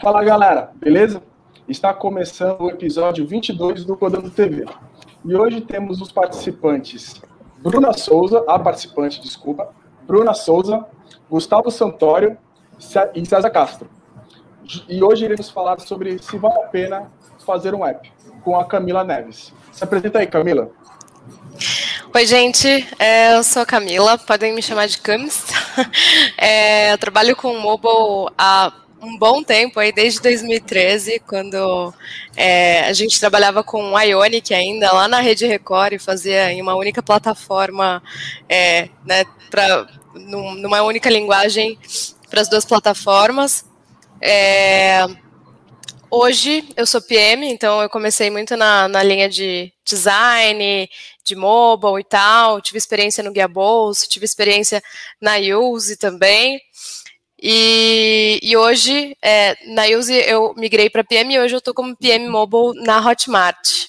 Fala galera, beleza? Está começando o episódio 22 do Codando TV. E hoje temos os participantes Bruna Souza, a participante, desculpa, Bruna Souza, Gustavo Santório e César Castro. E hoje iremos falar sobre se vale a pena fazer um app com a Camila Neves. Se apresenta aí, Camila. Oi, gente, é, eu sou a Camila, podem me chamar de Camis. É, eu trabalho com mobile há um bom tempo, aí desde 2013, quando é, a gente trabalhava com o Ionic ainda, lá na Rede Record, e fazia em uma única plataforma, é, né, pra, numa única linguagem para as duas plataformas. É, hoje eu sou PM, então eu comecei muito na, na linha de design, de mobile e tal, tive experiência no Guia Bolsa, tive experiência na Use também. E, e hoje, é, na Use, eu migrei para PM e hoje eu estou como PM Mobile na Hotmart.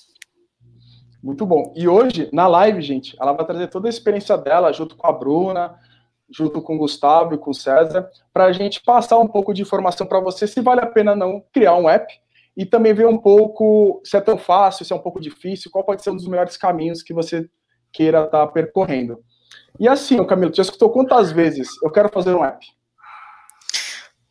Muito bom. E hoje, na live, gente, ela vai trazer toda a experiência dela, junto com a Bruna, junto com o Gustavo e com o César, para a gente passar um pouco de informação para você se vale a pena não criar um app e também ver um pouco se é tão fácil, se é um pouco difícil, qual pode ser um dos melhores caminhos que você queira estar tá percorrendo. E assim, Camilo, já escutou quantas vezes eu quero fazer um app?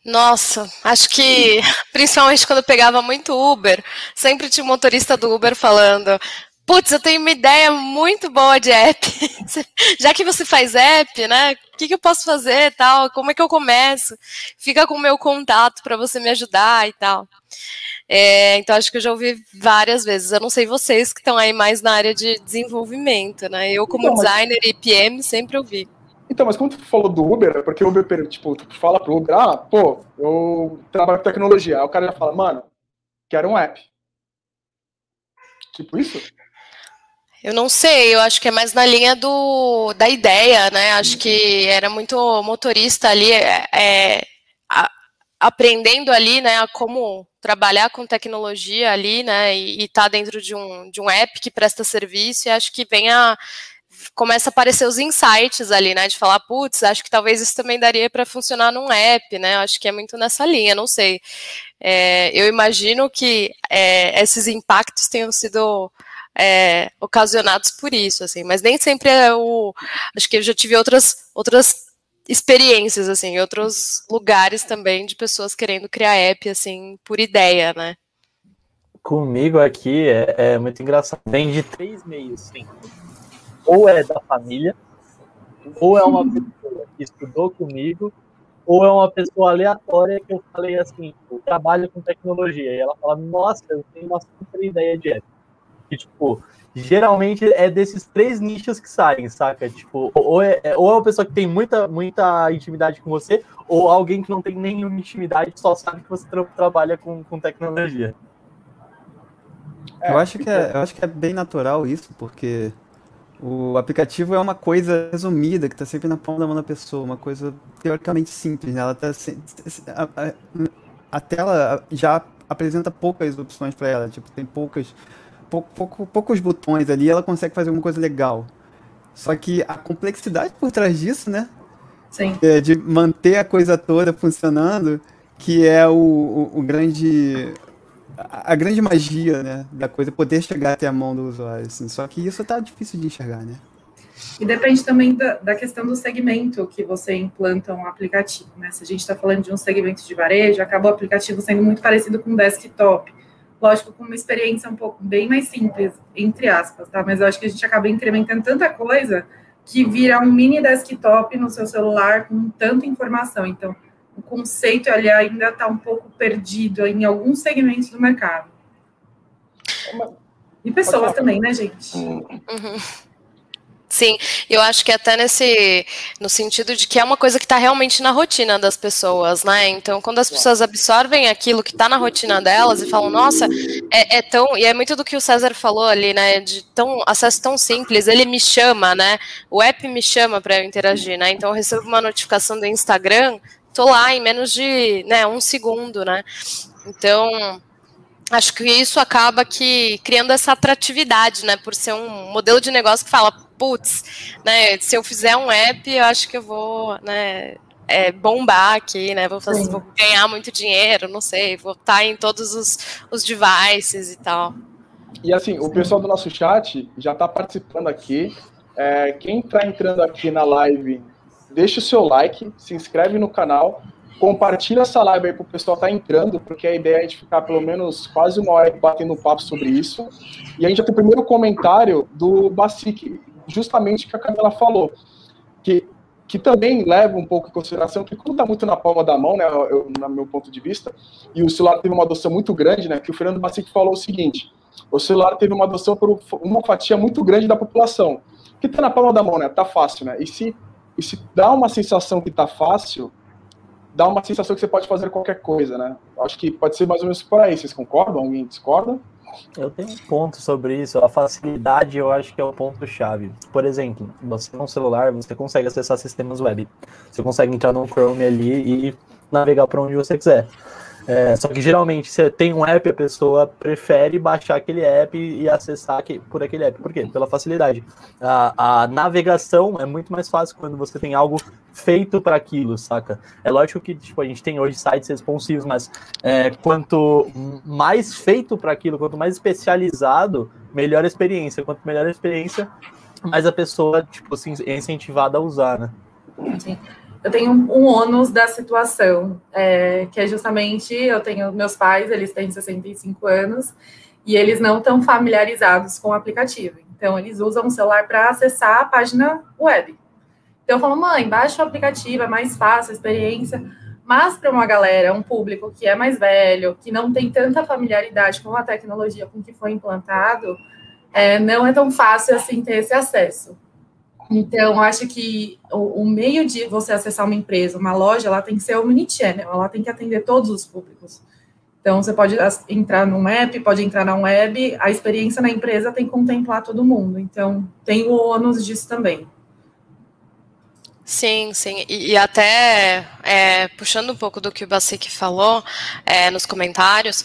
Nossa, acho que principalmente quando eu pegava muito Uber, sempre tinha um motorista do Uber falando: Putz, eu tenho uma ideia muito boa de app. Já que você faz app, né? O que, que eu posso fazer tal? Como é que eu começo? Fica com o meu contato para você me ajudar e tal. É, então, acho que eu já ouvi várias vezes. Eu não sei vocês que estão aí mais na área de desenvolvimento, né? Eu, como então, designer e PM, sempre ouvi. Então, mas quando tu falou do Uber, é porque o Uber, tipo, tu fala pro Uber, ah, pô, eu trabalho com tecnologia. Aí o cara já fala, mano, quero um app. Tipo isso? Eu não sei, eu acho que é mais na linha do, da ideia, né? Acho que era muito motorista ali, é, é a, aprendendo ali, né, a como trabalhar com tecnologia ali, né, e estar tá dentro de um, de um app que presta serviço, e acho que vem a começa a aparecer os insights ali, né? De falar, putz, acho que talvez isso também daria para funcionar num app, né? Acho que é muito nessa linha, não sei. É, eu imagino que é, esses impactos tenham sido é, ocasionados por isso, assim, mas nem sempre é o. Acho que eu já tive outras, outras experiências, assim, outros lugares também de pessoas querendo criar app, assim, por ideia, né? Comigo aqui é, é muito engraçado. Vem de três meios, sim ou é da família, ou é uma pessoa que estudou comigo, ou é uma pessoa aleatória que eu falei assim, eu trabalho com tecnologia. E ela fala, nossa, eu tenho uma super ideia de app. E, tipo, geralmente é desses três nichos que saem, saca? Tipo, ou é, é ou é uma pessoa que tem muita, muita intimidade com você, ou alguém que não tem nenhuma intimidade, só sabe que você tra trabalha com, com tecnologia. É, eu, acho que é, eu acho que é bem natural isso, porque o aplicativo é uma coisa resumida que está sempre na palma da mão da pessoa, uma coisa teoricamente simples. Né? Ela tá a, a, a, tela já apresenta poucas opções para ela, tipo tem poucas pouco, pouco, poucos botões ali, ela consegue fazer alguma coisa legal. Só que a complexidade por trás disso, né? Sim. É de manter a coisa toda funcionando, que é o, o, o grande a, grande magia, né, da coisa poder chegar até a mão do usuário, assim. Só que isso tá difícil de enxergar, né? E depende também da, da, questão do segmento que você implanta um aplicativo, né? Se a gente está falando de um segmento de varejo, acaba o aplicativo sendo muito parecido com desktop. Lógico, com uma experiência um pouco bem mais simples, entre aspas, tá? Mas eu acho que a gente acaba incrementando tanta coisa que vira um mini desktop no seu celular com tanta informação. Então, o conceito ali ainda está um pouco perdido em alguns segmentos do mercado. E pessoas também, né, gente? Uhum. Sim, eu acho que até nesse no sentido de que é uma coisa que está realmente na rotina das pessoas, né? Então, quando as pessoas absorvem aquilo que está na rotina delas e falam, nossa, é, é, tão e é muito do que o César falou ali, né? De tão acesso tão simples, ele me chama, né? O app me chama para eu interagir, né? Então, eu recebo uma notificação do Instagram, tô lá em menos de né, um segundo, né? Então, acho que isso acaba que criando essa atratividade, né? Por ser um modelo de negócio que fala, putz, né? Se eu fizer um app, eu acho que eu vou, né? é, bombar aqui, né? Vou, fazer, vou, ganhar muito dinheiro, não sei, vou estar tá em todos os, os devices e tal. E assim, o pessoal do nosso chat já está participando aqui. É, quem está entrando aqui na live, deixa o seu like, se inscreve no canal, compartilha essa live aí para o pessoal estar tá entrando, porque a ideia é de ficar pelo menos quase uma hora batendo papo sobre isso. E a gente já tem o primeiro comentário do Basic, justamente que a Camila falou, que, que também leva um pouco em consideração que como está muito na palma da mão, né, eu, no meu ponto de vista, e o celular teve uma adoção muito grande, né, que o Fernando Basic falou o seguinte, o celular teve uma adoção por uma fatia muito grande da população, que está na palma da mão, né, tá fácil, né, e se, e se dá uma sensação que está fácil, dá uma sensação que você pode fazer qualquer coisa, né, acho que pode ser mais ou menos por aí, vocês concordam? Alguém discorda? Eu tenho um ponto sobre isso. A facilidade eu acho que é o ponto-chave. Por exemplo, você no celular, você consegue acessar sistemas web. Você consegue entrar no Chrome ali e navegar para onde você quiser. É, só que geralmente você tem um app, a pessoa prefere baixar aquele app e acessar por aquele app. Por quê? Pela facilidade. A, a navegação é muito mais fácil quando você tem algo feito para aquilo, saca? É lógico que tipo, a gente tem hoje sites responsivos, mas é, quanto mais feito para aquilo, quanto mais especializado, melhor a experiência. Quanto melhor a experiência, mais a pessoa tipo, é incentivada a usar, né? Sim eu tenho um ônus da situação, é, que é justamente, eu tenho meus pais, eles têm 65 anos, e eles não estão familiarizados com o aplicativo. Então, eles usam o celular para acessar a página web. Então, eu falo, mãe, baixa o aplicativo, é mais fácil a experiência. Mas para uma galera, um público que é mais velho, que não tem tanta familiaridade com a tecnologia com que foi implantado, é, não é tão fácil assim ter esse acesso. Então, acho que o, o, meio de você acessar uma empresa, uma loja, ela tem que ser omnichannel, ela tem que atender todos os públicos. Então, você pode entrar num app, pode entrar na web, a experiência na empresa tem que contemplar todo mundo. Então, tem o ônus disso também. Sim, sim. E, e até é, puxando um pouco do que o Basic falou é, nos comentários,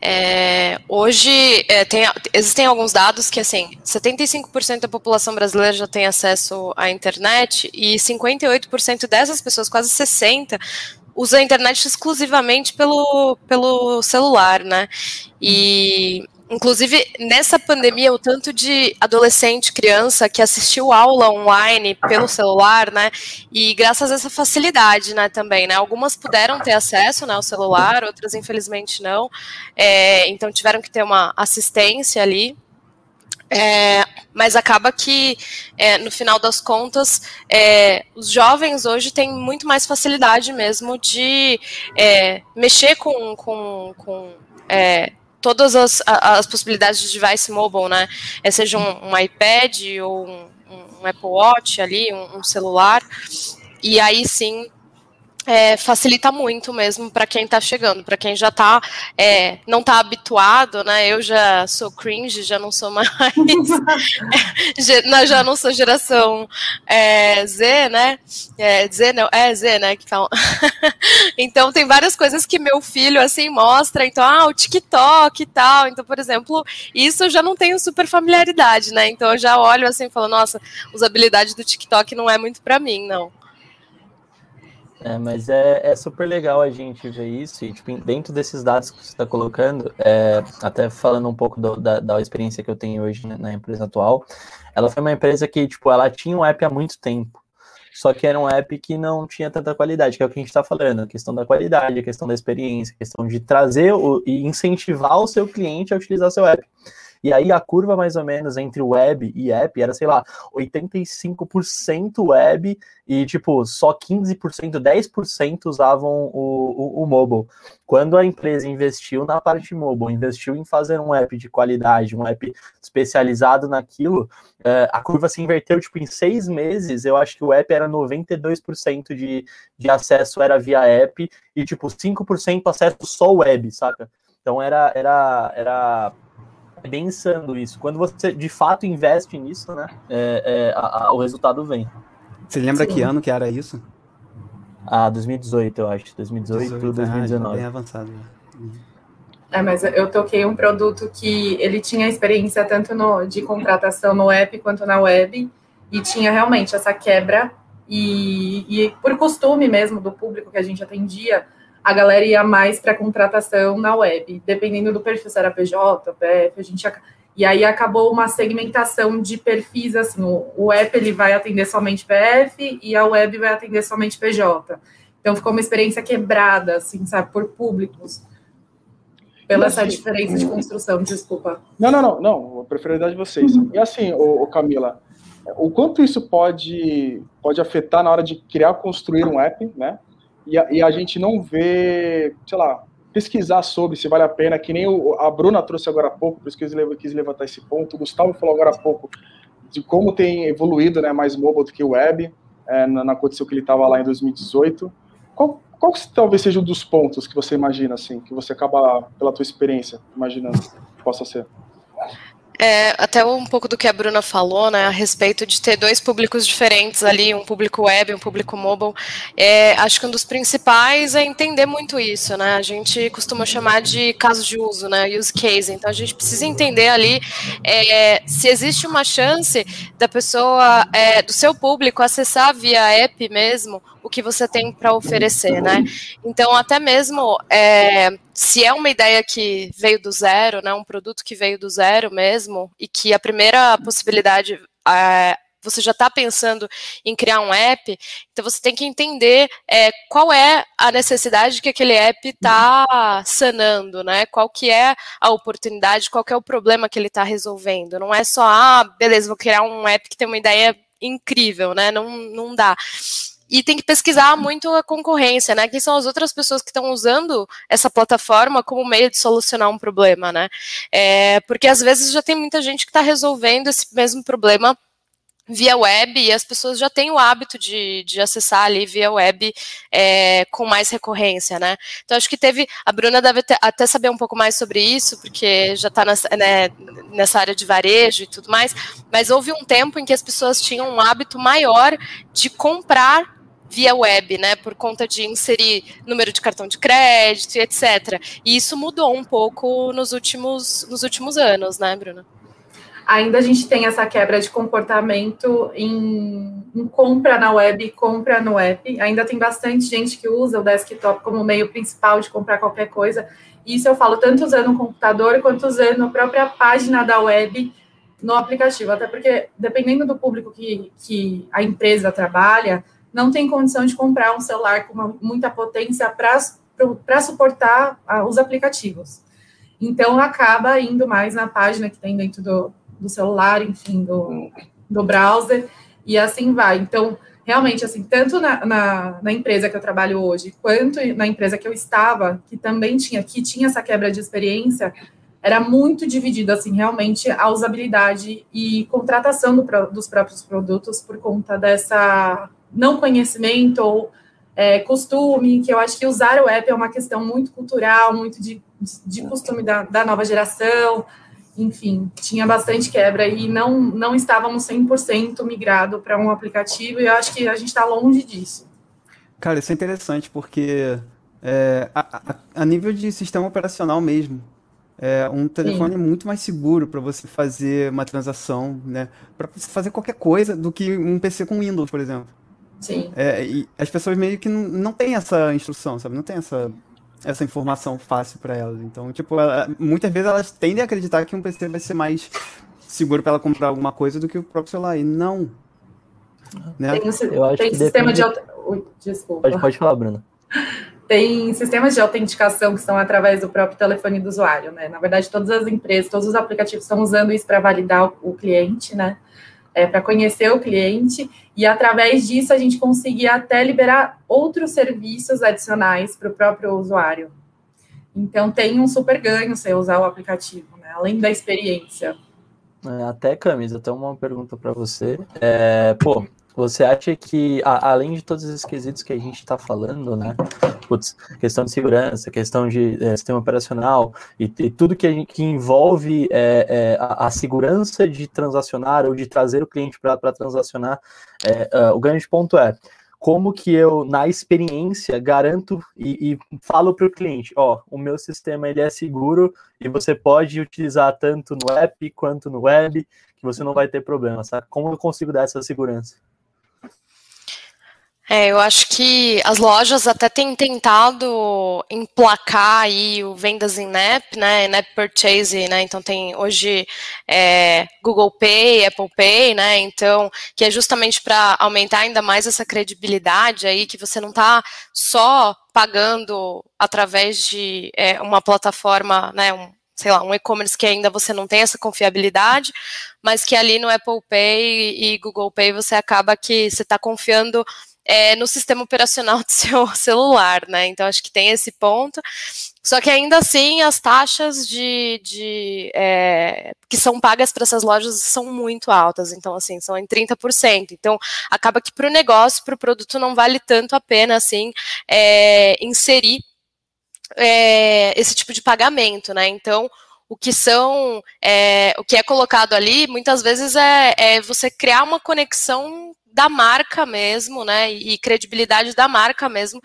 é, hoje é, tem, existem alguns dados que assim 75% da população brasileira já tem acesso à internet e 58% dessas pessoas, quase 60, usa a internet exclusivamente pelo, pelo celular, né? E Inclusive, nessa pandemia, o tanto de adolescente, criança que assistiu aula online pelo celular, né? E graças a essa facilidade, né, também, né? Algumas puderam ter acesso né, ao celular, outras, infelizmente, não. É, então, tiveram que ter uma assistência ali. É, mas acaba que, é, no final das contas, é, os jovens hoje têm muito mais facilidade mesmo de é, mexer com, com, com é, todas as, as possibilidades de device mobile, né? É, seja um, um iPad ou um, um, Apple Watch ali, um, um celular. E aí sim é, facilita muito mesmo para quem está chegando, para quem já tá, é, não está habituado, né? Eu já sou cringe, já não sou mais. já não sou geração é, Z, né? É, Z não, é Z, né? Fala. então tem várias coisas que meu filho assim mostra, então, ah, o TikTok e tal. Então, por exemplo, isso eu já não tenho super familiaridade, né? Então eu já olho assim e falo, nossa, usabilidade do TikTok não é muito para mim, não. É, mas é, é super legal a gente ver isso, e tipo, dentro desses dados que você está colocando, é, até falando um pouco do, da, da experiência que eu tenho hoje na, na empresa atual, ela foi uma empresa que, tipo, ela tinha um app há muito tempo, só que era um app que não tinha tanta qualidade, que é o que a gente está falando, a questão da qualidade, a questão da experiência, a questão de trazer o, e incentivar o seu cliente a utilizar seu app. E aí a curva mais ou menos entre web e app era, sei lá, 85% web e tipo, só 15%, 10% usavam o, o, o mobile. Quando a empresa investiu na parte mobile, investiu em fazer um app de qualidade, um app especializado naquilo, é, a curva se inverteu, tipo, em seis meses, eu acho que o app era 92% de, de acesso era via app e, tipo, 5% acesso só web, saca? Então era, era, era bem insano isso. Quando você de fato investe nisso, né, é, é, a, a, o resultado vem. Você lembra Sim. que ano que era isso? Ah, 2018, eu acho. 2018, 18, 2019. Ah, bem avançado. É, mas eu toquei um produto que ele tinha experiência tanto no, de contratação no app quanto na web, e tinha realmente essa quebra E, e por costume mesmo do público que a gente atendia, a galera ia mais para contratação na web, dependendo do perfil, se era PJ, PF, a gente e aí acabou uma segmentação de perfis, assim, o, o app ele vai atender somente PF e a web vai atender somente PJ. Então ficou uma experiência quebrada, assim, sabe, por públicos. Pela assim, essa diferença de construção, desculpa. Não, não, não, não, a prioridade de vocês. E assim, o, Camila, o quanto isso pode, pode afetar na hora de criar, construir um app, né? E a, e a gente não vê, sei lá, pesquisar sobre se vale a pena, que nem o, a Bruna trouxe agora há pouco, por isso que eu quis levantar esse ponto, o Gustavo falou agora há pouco de como tem evoluído né, mais mobile do que web, é, na, na condição que ele estava lá em 2018. Qual, qual talvez seja um dos pontos que você imagina, assim, que você acaba, pela tua experiência, imaginando que possa ser? É, até um pouco do que a Bruna falou, né, a respeito de ter dois públicos diferentes ali, um público web, um público mobile. É, acho que um dos principais é entender muito isso, né? A gente costuma chamar de caso de uso, né, use case. Então a gente precisa entender ali é, se existe uma chance da pessoa, é, do seu público, acessar via app mesmo o que você tem para oferecer, né? Então, até mesmo é, se é uma ideia que veio do zero, né, um produto que veio do zero mesmo, e que a primeira possibilidade é, você já está pensando em criar um app, então você tem que entender é, qual é a necessidade que aquele app está sanando, né? Qual que é a oportunidade, qual que é o problema que ele está resolvendo. Não é só, ah, beleza, vou criar um app que tem uma ideia incrível, né? Não, não dá e tem que pesquisar muito a concorrência, né? Quem são as outras pessoas que estão usando essa plataforma como meio de solucionar um problema, né? É, porque às vezes já tem muita gente que está resolvendo esse mesmo problema via web e as pessoas já têm o hábito de, de acessar ali via web é, com mais recorrência, né? Então acho que teve, a Bruna deve ter, até saber um pouco mais sobre isso, porque já está né, nessa área de varejo e tudo mais, mas houve um tempo em que as pessoas tinham um hábito maior de comprar via web, né, por conta de inserir número de cartão de crédito e etc. E isso mudou um pouco nos últimos, nos últimos anos, né, Bruna? Ainda a gente tem essa quebra de comportamento em, em compra na web e compra no app. Ainda tem bastante gente que usa o desktop como meio principal de comprar qualquer coisa. Isso eu falo tanto usando o computador quanto usando a própria página da web no aplicativo. Até porque, dependendo do público que, que a empresa trabalha, não tem condição de comprar um celular com uma, muita potência para suportar uh, os aplicativos. Então, acaba indo mais na página que tem dentro do, do celular, enfim, do, do browser, e assim vai. Então, realmente, assim, tanto na, na, na, empresa que eu trabalho hoje, quanto na empresa que eu estava, que também tinha, que tinha essa quebra de experiência, era muito dividido, assim, realmente, a usabilidade e contratação do, dos próprios produtos por conta dessa não conhecimento ou é, costume, que eu acho que usar o app é uma questão muito cultural, muito de, de costume da, da nova geração, enfim, tinha bastante quebra e não, não estávamos 100% migrado para um aplicativo e eu acho que a gente está longe disso. Cara, isso é interessante porque é, a, a, a, nível de sistema operacional mesmo, é, um telefone Sim. muito mais seguro para você fazer uma transação, né? Para você fazer qualquer coisa do que um PC com Windows, por exemplo. Sim. É, e as pessoas meio que não, não têm essa instrução, sabe? Não tem essa, essa informação fácil para elas. Então, tipo, ela, muitas vezes elas tendem a acreditar que um PC vai ser mais seguro para ela comprar alguma coisa do que o próprio celular. E não. Né? Tem, um, Eu acho tem que sistema depende... de. Desculpa. Pode, pode falar, Bruna. Tem sistemas de autenticação que são através do próprio telefone do usuário, né? Na verdade, todas as empresas, todos os aplicativos estão usando isso para validar o, o cliente, né? É, para conhecer o cliente e através disso a gente conseguir até liberar outros serviços adicionais para o próprio usuário. Então tem um super ganho você usar o aplicativo, né? além da experiência. É, até camisa, até uma pergunta para você. É, pô, você acha que, a, além de todos esses quesitos que a gente está falando, né? Putz, questão de segurança, questão de é, sistema operacional e, e tudo que, gente, que envolve é, é, a, a, segurança de transacionar ou de trazer o cliente para transacionar, uh, o grande ponto é como que eu, na experiência, garanto e, e falo para o cliente, ó, o meu sistema ele é seguro e você pode utilizar tanto no app quanto no web, que você não vai ter problema, sabe? Como eu consigo dar essa segurança? É, eu acho que as lojas até têm tentado emplacar aí o vendas em app, né, in-app purchase, né, então tem hoje é, Google Pay, Apple Pay, né, então, que é justamente para aumentar ainda mais essa credibilidade aí, que você não está só pagando através de é, uma plataforma, né, um, sei lá, um e-commerce que ainda você não tem essa confiabilidade, mas que ali no Apple Pay e Google Pay você acaba que você está confiando é, no sistema operacional do seu celular, né? Então acho que tem esse ponto. Só que ainda assim as taxas de, de é, que são pagas para essas lojas são muito altas. Então, assim, são em 30%. Então, acaba que para o negócio, para o produto, não vale tanto a pena assim é, inserir é, esse tipo de pagamento, né? Então, o que são, é, o que é colocado ali, muitas vezes é, é, você criar uma conexão da marca mesmo, né, e credibilidade da marca mesmo,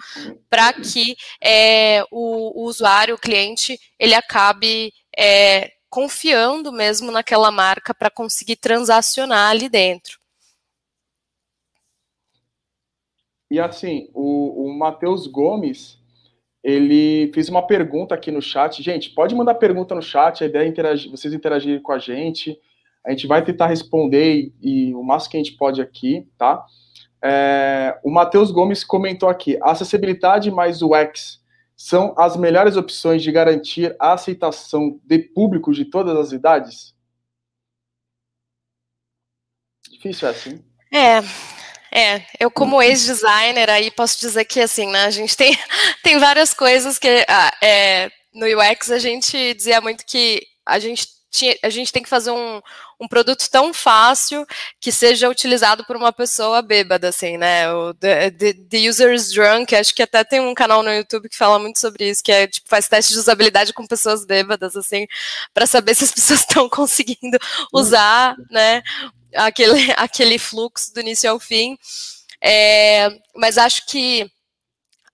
para que é, o, o, usuário, o cliente, ele acabe é, confiando mesmo naquela marca para conseguir transacionar ali dentro. E assim, o, o Matheus Gomes, ele fez uma pergunta aqui no chat. Gente, pode mandar pergunta no chat, a ideia é interagir, vocês interagirem com a gente. A gente vai tentar responder e, e o máximo que a gente pode aqui, tá? É, o Matheus Gomes comentou aqui: acessibilidade mais UX são as melhores opções de garantir a aceitação de público de todas as idades? Difícil é assim. É, é, eu como ex-designer aí posso dizer que assim, né, a gente tem, tem várias coisas que ah, é, no UX a gente dizia muito que a gente tinha, a gente tem que fazer um, um produto tão fácil que seja utilizado por uma pessoa bêbada, assim, né? O The, the, the User's Drunk, acho que até tem um canal no YouTube que fala muito sobre isso, que é tipo, faz teste de usabilidade com pessoas bêbadas, assim, para saber se as pessoas estão conseguindo usar, né? Aquele, aquele fluxo do início ao fim. É, mas acho que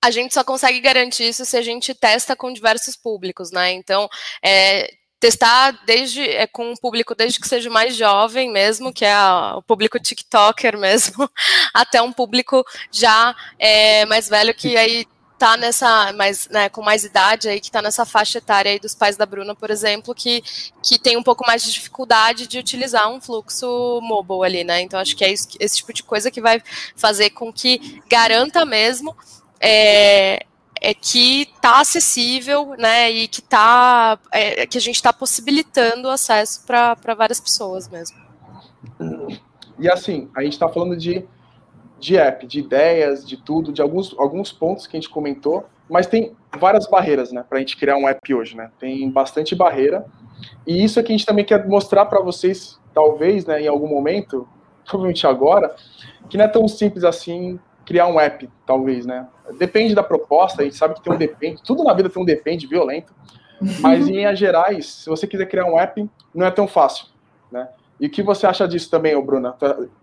a gente só consegue garantir isso se a gente testa com diversos públicos, né? Então, é, testar desde é, com um público desde que seja mais jovem mesmo, que é a, o público TikToker mesmo, até um público já é, mais velho que aí tá nessa, mais, né, com mais idade aí, que tá nessa faixa etária aí dos pais da Bruna, por exemplo, que, que tem um pouco mais de dificuldade de utilizar um fluxo mobile ali, né? Então acho que é isso, esse tipo de coisa que vai fazer com que garanta mesmo é, é que está acessível, né, e que tá, é, que a gente está possibilitando acesso para várias pessoas mesmo. E assim, a gente está falando de, de app, de ideias, de tudo, de alguns, alguns pontos que a gente comentou, mas tem várias barreiras, né, para a gente criar um app hoje, né, tem bastante barreira, e isso é que a gente também quer mostrar para vocês, talvez, né, em algum momento, provavelmente agora, que não é tão simples assim criar um app, talvez, né? Depende da proposta, a gente sabe que tem um depende, tudo na vida tem um depende violento, mas em linhas gerais, se você quiser criar um app, não é tão fácil, né? E o que você acha disso também, ô Bruna?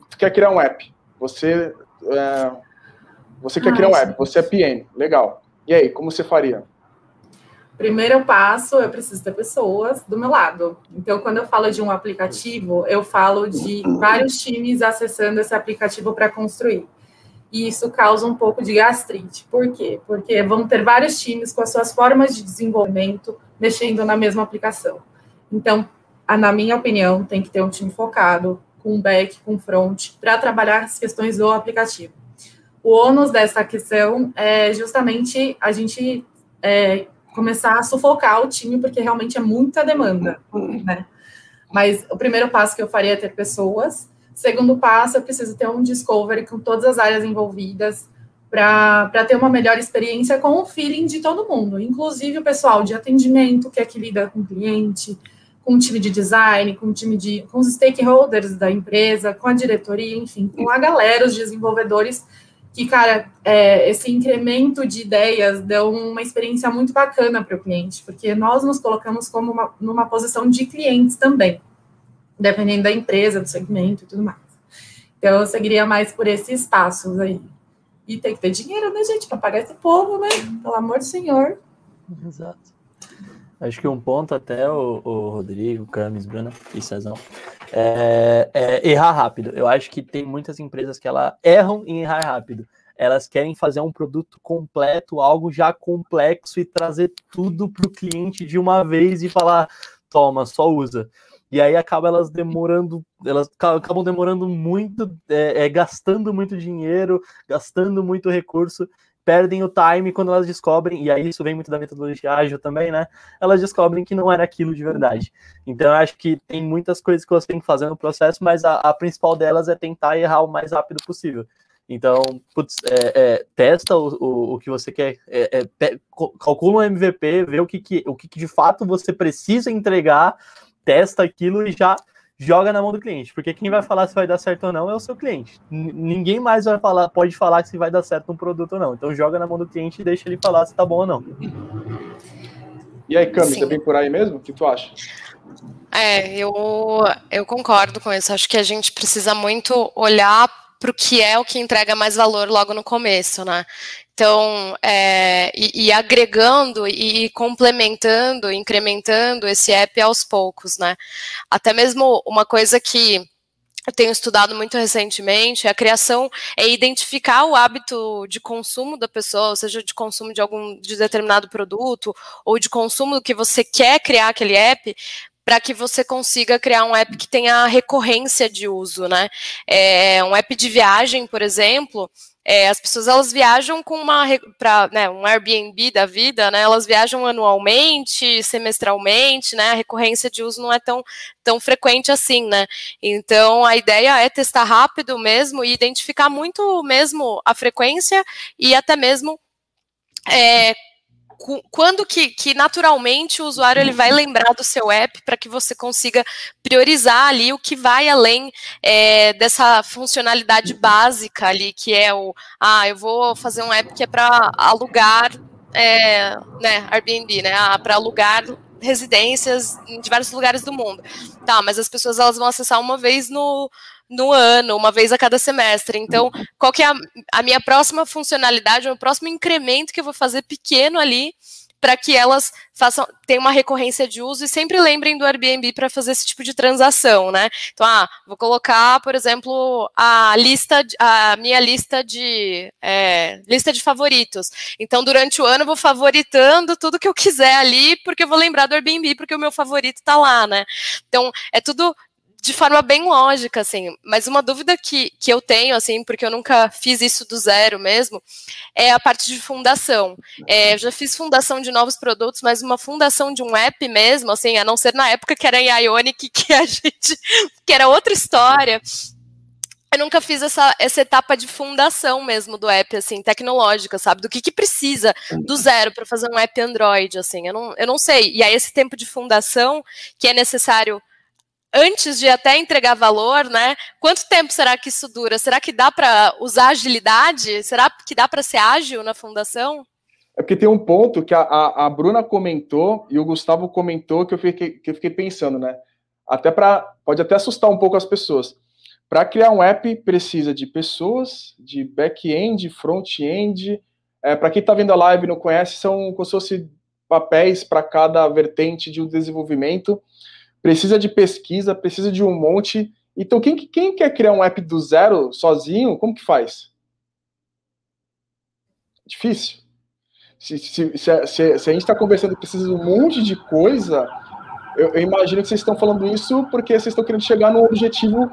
Tu quer criar um app, você, é, você quer ah, criar um app, você é PM, legal. E aí, como você faria? Primeiro passo, eu preciso ter pessoas do meu lado. Então, quando eu falo de um aplicativo, eu falo de vários times acessando esse aplicativo para construir e isso causa um pouco de gastrite. Por quê? Porque vão ter vários times com as suas formas de desenvolvimento mexendo na mesma aplicação. Então, na minha opinião, tem que ter um time focado, com back, com front, para trabalhar as questões do aplicativo. O ônus dessa questão é justamente a gente é, começar a sufocar o time, porque realmente é muita demanda, né? Mas o primeiro passo que eu faria é ter pessoas Segundo passo, eu preciso ter um discovery com todas as áreas envolvidas para ter uma melhor experiência com o feeling de todo mundo, inclusive o pessoal de atendimento, que é que lida com o cliente, com o time de design, com o time de com os stakeholders da empresa, com a diretoria, enfim, com a galera, os desenvolvedores, que, cara, é, esse incremento de ideias deu uma experiência muito bacana para o cliente, porque nós nos colocamos como uma, numa posição de clientes também dependendo da empresa, do segmento e tudo mais. Então, eu seguiria mais por esses passos aí. E tem que ter dinheiro, né, gente, para pagar esse povo, né? Pelo amor do Senhor. Exato. Acho que um ponto até o, o Rodrigo, Camis, Bruna e Cezão é, é, errar rápido. Eu acho que tem muitas empresas que ela erram em errar rápido. elas querem fazer um produto completo, algo já complexo e trazer tudo para o cliente de uma vez e falar, toma, só usa. E aí acaba elas demorando, elas acabam demorando muito, é, é, gastando muito dinheiro, gastando muito recurso, perdem o time quando elas descobrem, e aí isso vem muito da metodologia ágil também, né? Elas descobrem que não era aquilo de verdade. Então eu acho que tem muitas coisas que você tem que fazer no processo, mas a, a principal delas é tentar errar o mais rápido possível. Então, putz, é, é, testa o, o, o, que você quer, é, é calcula um MVP, vê o que, que, o que, que de fato você precisa entregar, testa aquilo e já joga na mão do cliente, porque quem vai falar se vai dar certo ou não é o seu cliente. N ninguém mais vai falar, pode falar se vai dar certo um produto ou não. Então joga na mão do cliente e deixa ele falar se tá bom ou não. E aí, Cami, você vem por aí mesmo? O que tu acha? É, eu, eu concordo com isso. Acho que a gente precisa muito olhar para o que é o que entrega mais valor logo no começo, né? Então, é, e, e, agregando e complementando, incrementando esse app aos poucos, né? Até mesmo uma coisa que eu tenho estudado muito recentemente, é a criação é identificar o hábito de consumo da pessoa, seja de consumo de algum de determinado produto ou de consumo do que você quer criar aquele app, para que você consiga criar um app que tenha recorrência de uso, né? É, um app de viagem, por exemplo, é, as pessoas elas viajam com uma para né, um Airbnb da vida, né? Elas viajam anualmente, semestralmente, né? A recorrência de uso não é tão, tão frequente assim, né? Então a ideia é testar rápido mesmo e identificar muito mesmo a frequência e até mesmo é, quando que, que, naturalmente o usuário ele vai lembrar do seu app para que você consiga priorizar ali o que vai além é, dessa funcionalidade básica ali, que é o ah, eu vou fazer um app que é para alugar é, né, Airbnb, né? Ah, para alugar residências em diversos lugares do mundo. Tá, mas as pessoas elas vão acessar uma vez no, no ano, uma vez a cada semestre. Então, qual que é a, a minha próxima funcionalidade, o próximo incremento que eu vou fazer pequeno ali para que elas façam tenham uma recorrência de uso e sempre lembrem do Airbnb para fazer esse tipo de transação, né? Então, ah, vou colocar, por exemplo, a lista, a minha lista de é, lista de favoritos. Então, durante o ano, eu vou favoritando tudo que eu quiser ali, porque eu vou lembrar do Airbnb, porque o meu favorito está lá, né? Então, é tudo de forma bem lógica, assim. Mas uma dúvida que, que eu tenho, assim, porque eu nunca fiz isso do zero mesmo, é a parte de fundação. É, eu já fiz fundação de novos produtos, mas uma fundação de um app mesmo, assim, a não ser na época que era em Ionic, que a gente. que era outra história. Eu nunca fiz essa, essa etapa de fundação mesmo do app, assim, tecnológica, sabe? Do que, que precisa do zero para fazer um app Android, assim. Eu não, eu não sei. E aí, esse tempo de fundação que é necessário antes de até entregar valor, né? Quanto tempo será que isso dura? Será que dá para usar agilidade? Será que dá para ser ágil na fundação? É porque tem um ponto que a, a, a, Bruna comentou e o Gustavo comentou que eu fiquei, que eu fiquei pensando, né? Até para pode até assustar um pouco as pessoas. Para criar um app precisa de pessoas, de back-end, front-end. É, para quem está vendo a live e não conhece, são como se fossem papéis para cada vertente de um desenvolvimento precisa de pesquisa, precisa de um monte. Então, quem, quem quer criar um app do zero sozinho, como que faz? Difícil. Se, se, se, se, a gente está conversando precisa de um monte de coisa, eu, eu, imagino que vocês estão falando isso porque vocês estão querendo chegar no objetivo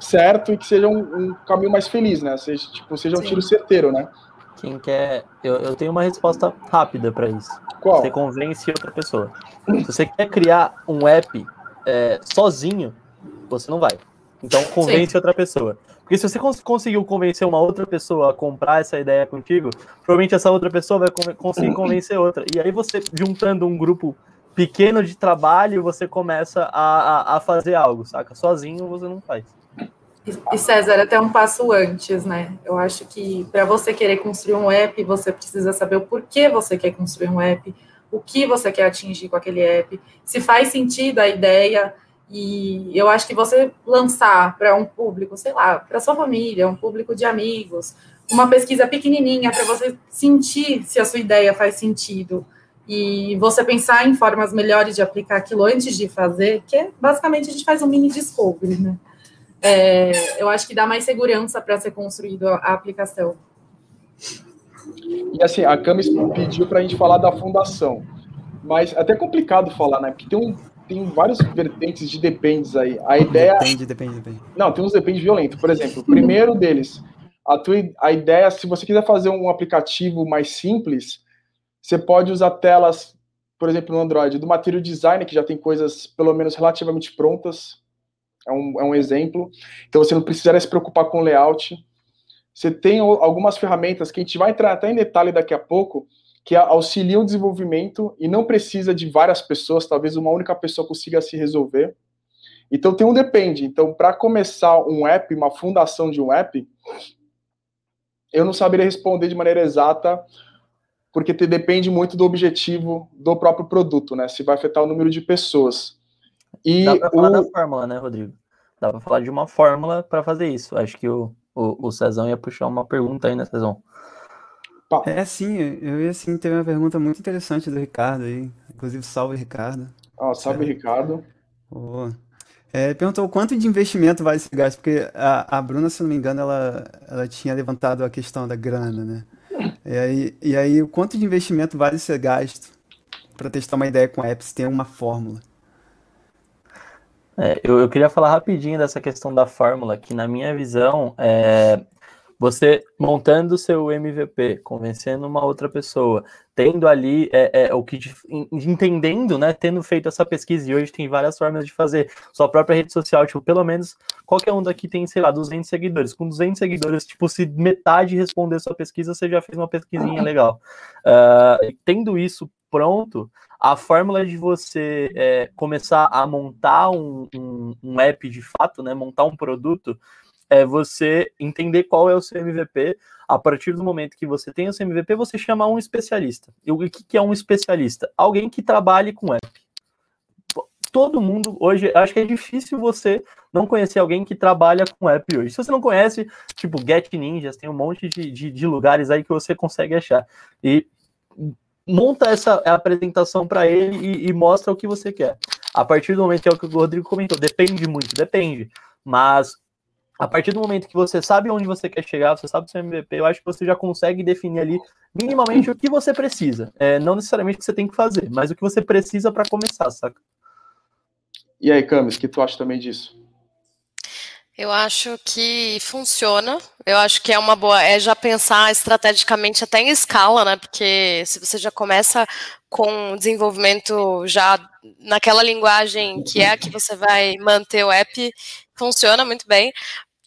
certo e que seja um, um caminho mais feliz, né? Seja, tipo, seja um Sim. tiro certeiro, né? Quem quer. Eu, eu tenho uma resposta rápida para isso. Qual? Você convence outra pessoa. Se você quer criar um app é, sozinho, você não vai. Então convence Sim. outra pessoa. Porque se você cons conseguiu convencer uma outra pessoa a comprar essa ideia contigo, provavelmente essa outra pessoa vai conseguir convencer outra. E aí você, juntando um grupo pequeno de trabalho, você começa a, a, a fazer algo, saca? Sozinho você não faz. E César, até um passo antes, né? Eu acho que para você querer construir um app, você precisa saber o porquê você quer construir um app, o que você quer atingir com aquele app, se faz sentido a ideia. E eu acho que você lançar para um público, sei lá, para sua família, um público de amigos, uma pesquisa pequenininha para você sentir se a sua ideia faz sentido e você pensar em formas melhores de aplicar aquilo antes de fazer, que é basicamente a gente faz um mini discovery, né? É, eu acho que dá mais segurança para ser construído a aplicação. E assim, a Camis pediu para a gente falar da fundação. Mas é até complicado falar, né? Porque tem, um, tem vários vertentes de dependes aí. A ideia. Depende, depende, depende. Não, tem uns dependes violentos. Por exemplo, o primeiro deles, a, tua, a ideia, se você quiser fazer um aplicativo mais simples, você pode usar telas, por exemplo, no Android, do Material Design, que já tem coisas, pelo menos, relativamente prontas. É um, é um exemplo. Então você não precisaria se preocupar com layout. Você tem algumas ferramentas que a gente vai entrar até em detalhe daqui a pouco, que auxiliam o desenvolvimento e não precisa de várias pessoas, talvez uma única pessoa consiga se resolver. Então tem um depende. Então, para começar um app, uma fundação de um app, eu não saberia responder de maneira exata, porque te, depende muito do objetivo do próprio produto, né? Se vai afetar o número de pessoas. E Dá para falar o... da fórmula, né, Rodrigo? Dá para falar de uma fórmula para fazer isso. Acho que o, o, o Cezão ia puxar uma pergunta aí, né, Cezão? É, sim, eu ia sim ter uma pergunta muito interessante do Ricardo aí. Inclusive, salve, Ricardo. Ah, salve, é. Ricardo. Oh. É, perguntou quanto de investimento vai esse gasto, porque a, a Bruna, se não me engano, ela, ela tinha levantado a questão da grana, né? E aí, e aí o quanto de investimento vale ser gasto para testar uma ideia com a app, se tem uma fórmula? É, eu, eu, queria falar rapidinho dessa questão da fórmula, que na minha visão, é, você montando seu MVP, convencendo uma outra pessoa, tendo ali é, é, o que entendendo, né, tendo feito essa pesquisa e hoje tem várias formas de fazer sua própria rede social, tipo, pelo menos qualquer um daqui tem, sei lá, 200 seguidores. Com 200 seguidores, tipo, se metade responder sua pesquisa, você já fez uma pesquisinha legal. Uh, tendo isso pronto, a fórmula de você é, começar a montar um, um, um, app de fato, né, montar um produto, é você entender qual é o seu MVP. A partir do momento que você tem o seu MVP, você chama um especialista. E o que é um especialista? Alguém que trabalhe com app. Todo mundo hoje, acho que é difícil você não conhecer alguém que trabalha com app hoje. Se você não conhece, tipo Get Ninjas, tem um monte de, de, de lugares aí que você consegue achar. E monta essa apresentação para ele e, e, mostra o que você quer. A partir do momento que é o que o Rodrigo comentou, depende muito, depende. Mas a partir do momento que você sabe onde você quer chegar, você sabe o seu MVP, eu acho que você já consegue definir ali minimamente o que você precisa. É, não necessariamente o que você tem que fazer, mas o que você precisa para começar, saca? E aí, Camis, o que tu acha também disso? Eu acho que funciona. Eu acho que é uma boa, é já pensar estrategicamente até em escala, né? Porque se você já começa com desenvolvimento já naquela linguagem que é a que você vai manter o app, funciona muito bem.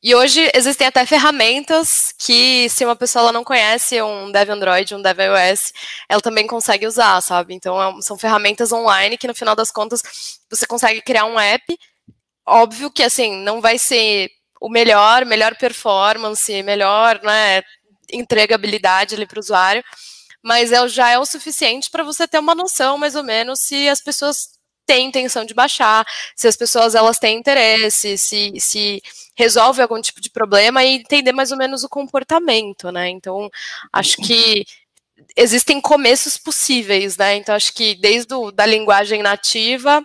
E hoje existem até ferramentas que, se uma pessoa não conhece um Dev Android, um Dev iOS, ela também consegue usar, sabe? Então, é são ferramentas online que, no final das contas, você consegue criar um app Óbvio que, assim, não vai ser o melhor, melhor performance, melhor né, entregabilidade ali para o usuário, mas é, já é o suficiente para você ter uma noção, mais ou menos, se as pessoas têm intenção de baixar, se as pessoas elas têm interesse, se, se resolve algum tipo de problema e entender mais ou menos o comportamento, né? Então, acho que existem começos possíveis, né? Então, acho que desde o, da linguagem nativa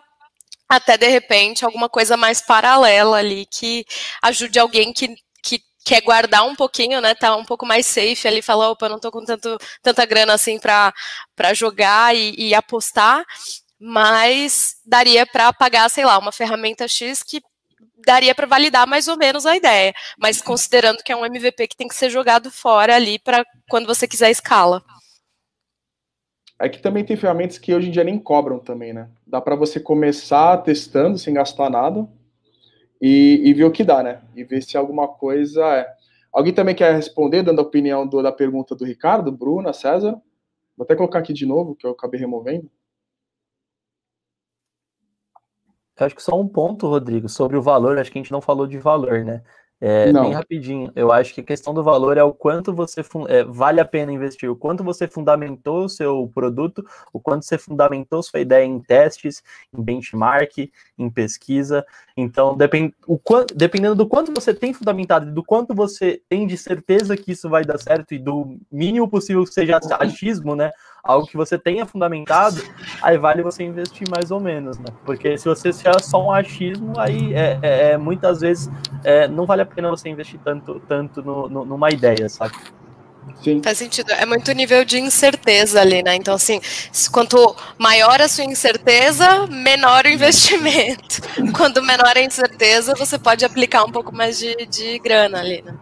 até de repente alguma coisa mais paralela ali que ajude alguém que, que quer guardar um pouquinho, né? Tá um pouco mais safe ali, falar, opa, não tô com tanto, tanta grana assim para jogar e, e apostar, mas daria para pagar, sei lá, uma ferramenta X que daria para validar mais ou menos a ideia, mas considerando que é um MVP que tem que ser jogado fora ali para quando você quiser escala. É que também tem ferramentas que hoje em dia nem cobram também, né? Dá para você começar testando sem gastar nada e, e, ver o que dá, né? E ver se alguma coisa é. Alguém também quer responder, dando a opinião do, da pergunta do Ricardo, Bruna, César? Vou até colocar aqui de novo, que eu acabei removendo. Eu acho que só um ponto, Rodrigo, sobre o valor, acho que a gente não falou de valor, né? É, bem rapidinho, eu acho que a questão do valor é o quanto você é, vale a pena investir, o quanto você fundamentou o seu produto, o quanto você fundamentou sua ideia em testes, em benchmark, em pesquisa. Então, depend, o dependendo do quanto você tem fundamentado, do quanto você tem de certeza que isso vai dar certo e do mínimo possível que seja achismo, né? Algo que você tenha fundamentado, aí vale você investir mais ou menos, né? Porque se você se é só um achismo, aí é, é, é muitas vezes é, não vale a pena você investir tanto, tanto no, no, numa ideia, sabe? Sim. Faz sentido. É muito nível de incerteza ali, né? Então, assim, quanto maior a sua incerteza, menor o investimento. Quando menor a incerteza, você pode aplicar um pouco mais de, de grana ali, né?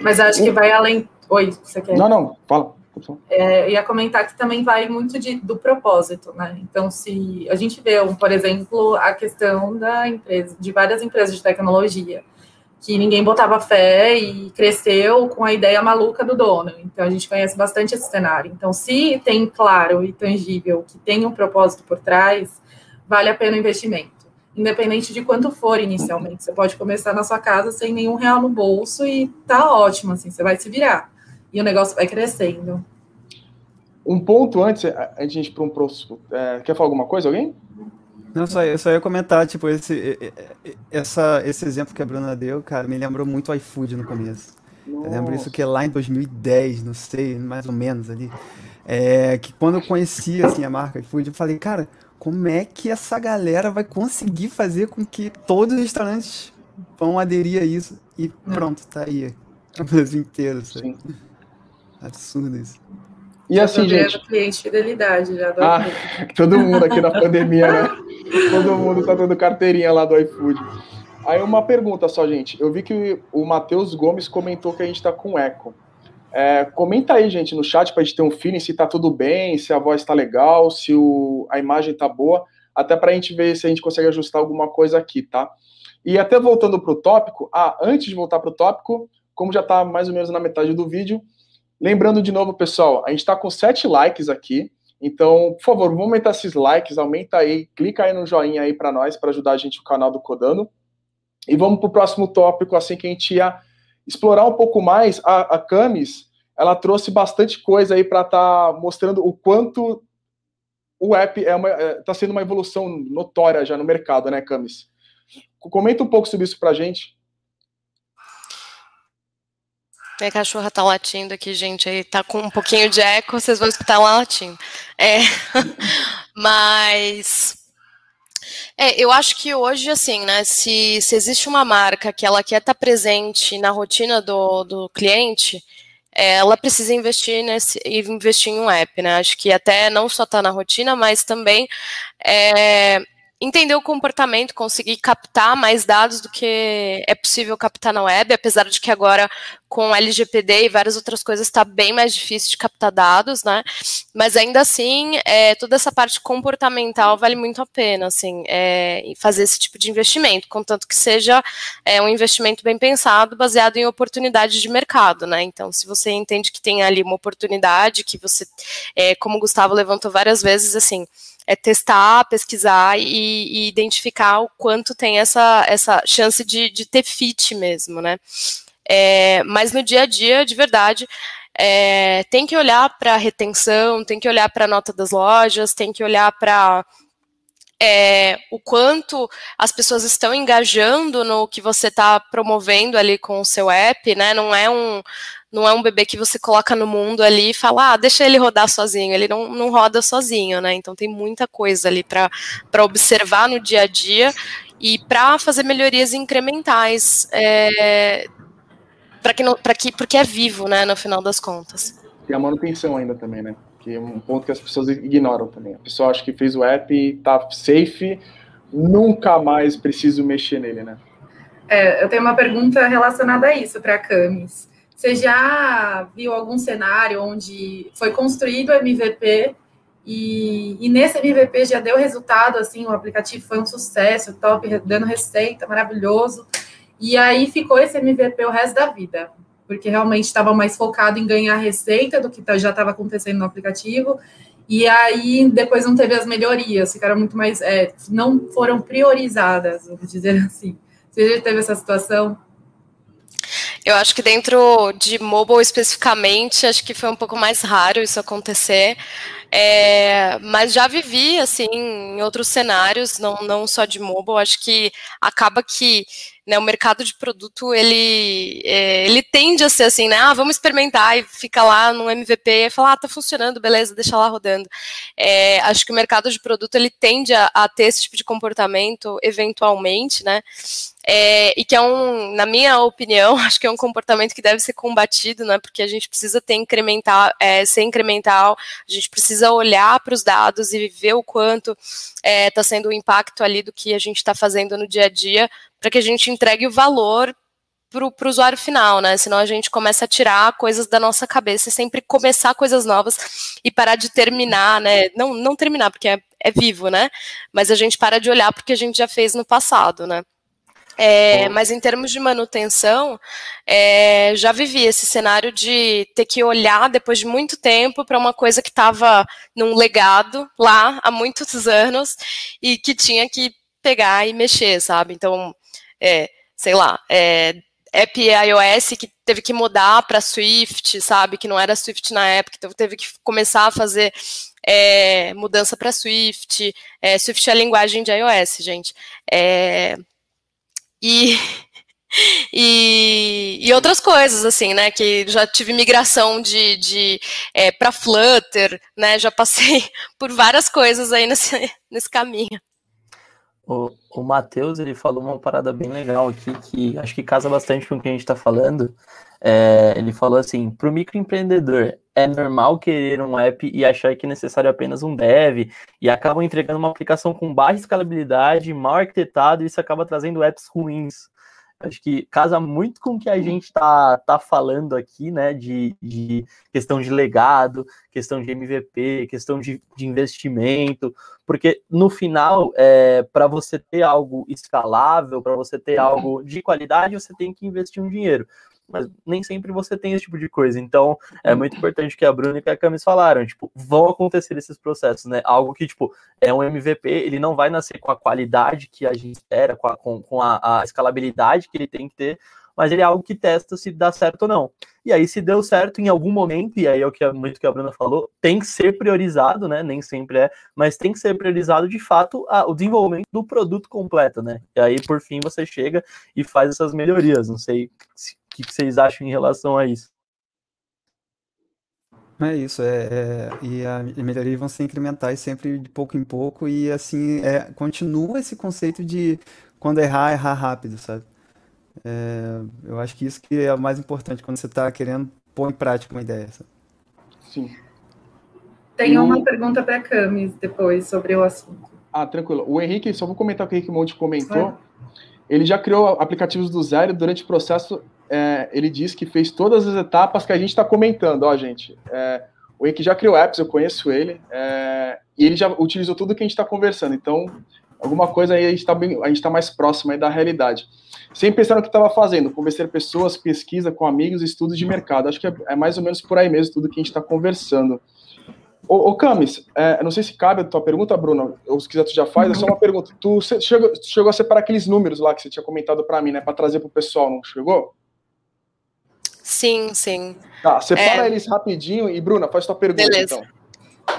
Mas acho que vai além. Oi, você quer? Não, não, fala. É, ia comentar que também vai muito de, do propósito, né? Então, se a gente vê, por exemplo, a questão da empresa, de várias empresas de tecnologia, que ninguém botava fé e cresceu com a ideia maluca do dono. Então, a gente conhece bastante esse cenário. Então, se tem claro e tangível que tem um propósito por trás, vale a pena o investimento. Independente de quanto for inicialmente. Você pode começar na sua casa sem nenhum real no bolso e tá ótimo, assim, você vai se virar. E o negócio vai crescendo. Um ponto antes, a gente para um próximo. É, quer falar alguma coisa, alguém? Não, só, eu só ia comentar, tipo, esse, essa, esse exemplo que a Bruna deu, cara, me lembrou muito o iFood no começo. Nossa. Eu lembro isso que lá em 2010, não sei, mais ou menos ali. É, que quando eu conheci assim, a marca iFood, eu falei, cara, como é que essa galera vai conseguir fazer com que todos os restaurantes vão aderir a isso? E pronto, tá aí. O Brasil inteiro, sabe? Sim. Absurdo isso. E assim, gente. cliente fidelidade já do ah, Todo mundo aqui na pandemia, né? Todo mundo tá dando carteirinha lá do iFood. Aí uma pergunta só, gente. Eu vi que o Matheus Gomes comentou que a gente tá com eco. É, comenta aí, gente, no chat pra gente ter um feeling se tá tudo bem, se a voz tá legal, se o, a imagem tá boa, até pra gente ver se a gente consegue ajustar alguma coisa aqui, tá? E até voltando pro tópico, ah, antes de voltar pro tópico, como já tá mais ou menos na metade do vídeo, Lembrando de novo, pessoal, a gente está com sete likes aqui. Então, por favor, vamos aumentar esses likes, aumenta aí, clica aí no joinha aí para nós, para ajudar a gente o canal do Codando. E vamos para o próximo tópico, assim que a gente ia explorar um pouco mais. A, a Camis, ela trouxe bastante coisa aí para estar tá mostrando o quanto o app é está é, tá sendo uma evolução notória já no mercado, né, Camis? Comenta um pouco sobre isso para a gente. Minha cachorra tá latindo aqui, gente. Aí tá com um pouquinho de eco, vocês vão escutar ela latindo. É, mas é, eu acho que hoje, assim, né, se, se existe uma marca que ela quer estar tá presente na rotina do, do cliente, é, ela precisa investir nesse investir em um app, né? Acho que até não só tá na rotina, mas também é, entender o comportamento, conseguir captar mais dados do que é possível captar na web, apesar de que agora com LGPD e várias outras coisas está bem mais difícil de captar dados, né? Mas ainda assim, é, toda essa parte comportamental vale muito a pena, assim, é, fazer esse tipo de investimento, contanto que seja é, um investimento bem pensado, baseado em oportunidades de mercado, né? Então, se você entende que tem ali uma oportunidade, que você, é, como o Gustavo levantou várias vezes, assim, é testar, pesquisar e, e, identificar o quanto tem essa, essa chance de, de ter fit mesmo, né? É, mas no dia a dia, de verdade, é, tem que olhar para a retenção, tem que olhar para a nota das lojas, tem que olhar para é, o quanto as pessoas estão engajando no que você está promovendo ali com o seu app, né? Não é um não é um bebê que você coloca no mundo ali e fala, ah, deixa ele rodar sozinho. Ele não, não roda sozinho, né? Então tem muita coisa ali para observar no dia a dia e para fazer melhorias incrementais. É, para que, para que, porque é vivo, né, no final das contas. E a manutenção ainda também, né? Que é um ponto que as pessoas ignoram também. A pessoa acha que fez o app e tá safe, nunca mais preciso mexer nele, né? É, eu tenho uma pergunta relacionada a isso para a Camis. Você já viu algum cenário onde foi construído o MVP e, e, nesse MVP já deu resultado, assim, o aplicativo foi um sucesso, top, dando receita, maravilhoso. E aí ficou esse MVP o resto da vida, porque realmente estava mais focado em ganhar receita do que tá, já estava acontecendo no aplicativo. E aí depois não teve as melhorias, ficaram muito mais, é, não foram priorizadas, vamos dizer assim. Você já teve essa situação? Eu acho que dentro de mobile especificamente, acho que foi um pouco mais raro isso acontecer. É, mas já vivi, assim, em outros cenários, não, não só de mobile, acho que acaba que né, o mercado de produto, ele, é, ele tende a ser assim, né, ah, vamos experimentar, e fica lá no MVP e fala, ah, tá funcionando, beleza, deixa lá rodando. É, acho que o mercado de produto, ele tende a, a ter esse tipo de comportamento, eventualmente, né, é, e que é um, na minha opinião, acho que é um comportamento que deve ser combatido, né? Porque a gente precisa ter incremental, é, ser incremental, a gente precisa olhar para os dados e ver o quanto está é, tá sendo o impacto ali do que a gente está fazendo no dia a dia, para que a gente entregue o valor para o usuário final, né? Senão a gente começa a tirar coisas da nossa cabeça e sempre começar coisas novas e parar de terminar, né? Não, não terminar, porque é, é vivo, né? Mas a gente para de olhar porque a gente já fez no passado, né? É, mas em termos de manutenção, é, já vivi esse cenário de ter que olhar depois de muito tempo para uma coisa que estava num legado lá há muitos anos e que tinha que pegar e mexer, sabe? Então, é, sei lá, é, app iOS que teve que mudar para Swift, sabe? Que não era Swift na época, então teve que começar a fazer é, mudança para Swift. É, Swift é a linguagem de iOS, gente. É, e, e, e, outras coisas, assim, né? Que já tive migração de, de é, para Flutter, né? Já passei por várias coisas aí nesse, nesse caminho. O, o Matheus, ele falou uma parada bem legal aqui, que acho que casa bastante com o que a gente está falando. É, ele falou assim, para o microempreendedor, é normal querer um app e achar que é necessário apenas um dev, e acabam entregando uma aplicação com baixa escalabilidade, mal arquitetado, e isso acaba trazendo apps ruins. Acho que casa muito com o que a gente está tá falando aqui, né? De, de, questão de legado, questão de MVP, questão de, de investimento, porque no final, é, para você ter algo escalável, para você ter algo de qualidade, você tem que investir um dinheiro mas nem sempre você tem esse tipo de coisa. Então, é muito importante que a Bruna e a Camis falaram, tipo, vão acontecer esses processos, né? Algo que, tipo, é um MVP, ele não vai nascer com a qualidade que a gente espera, com a, com, com a, a escalabilidade que ele tem que ter, mas ele é algo que testa se dá certo ou não. E aí, se deu certo em algum momento, e aí é o que é muito que a Bruna falou, tem que ser priorizado, né? Nem sempre é, mas tem que ser priorizado de fato a, o desenvolvimento do produto completo, né? E aí, por fim, você chega e faz essas melhorias. Não sei se que, que vocês acham em relação a isso? É isso, é, é e a melhoria vão ser incrementais sempre de pouco em pouco e assim é, continua esse conceito de quando errar, errar rápido, sabe? É, eu acho que isso que é o mais importante quando você está querendo pôr em prática uma ideia. Sabe? Sim. Tem uma pergunta para a Camis depois sobre o assunto. Ah, tranquilo. O Henrique, só vou comentar o que o Henrique Monte comentou. Ele já criou aplicativos do zero durante o processo é, ele diz que fez todas as etapas que a gente está comentando. Ó, gente, é, o Henrique já criou apps, eu conheço ele, é, e ele já utilizou tudo que a gente está conversando. Então, alguma coisa aí a gente está tá mais próximo aí da realidade. Sem pensar no que estava fazendo, convencer pessoas, pesquisa com amigos, estudos de mercado. Acho que é, é mais ou menos por aí mesmo tudo que a gente está conversando. Ô, ô Camis, é, não sei se cabe a tua pergunta, Bruno, ou se quiser tu já faz, é só uma pergunta. Tu chegou, chegou a separar aqueles números lá que você tinha comentado para mim, né, para trazer para o pessoal, não chegou? Sim, sim. Tá, separa é... eles rapidinho e, Bruna, faz tua pergunta Beleza. então.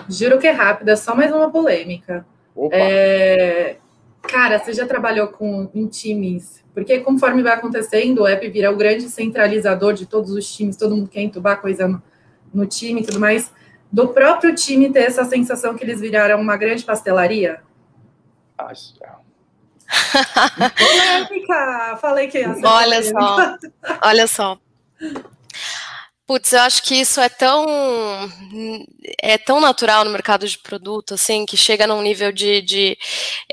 Juro que é rápida, só mais uma polêmica. Opa. É... Cara, você já trabalhou com em times? Porque conforme vai acontecendo, o app vira o grande centralizador de todos os times, todo mundo quer entubar coisa no, no time e tudo mais. Do próprio time ter essa sensação que eles viraram uma grande pastelaria? Ah, Polêmica! Falei que ia Olha só, olha só. Putz, eu acho que isso é tão é tão natural no mercado de produto, assim, que chega num nível de, de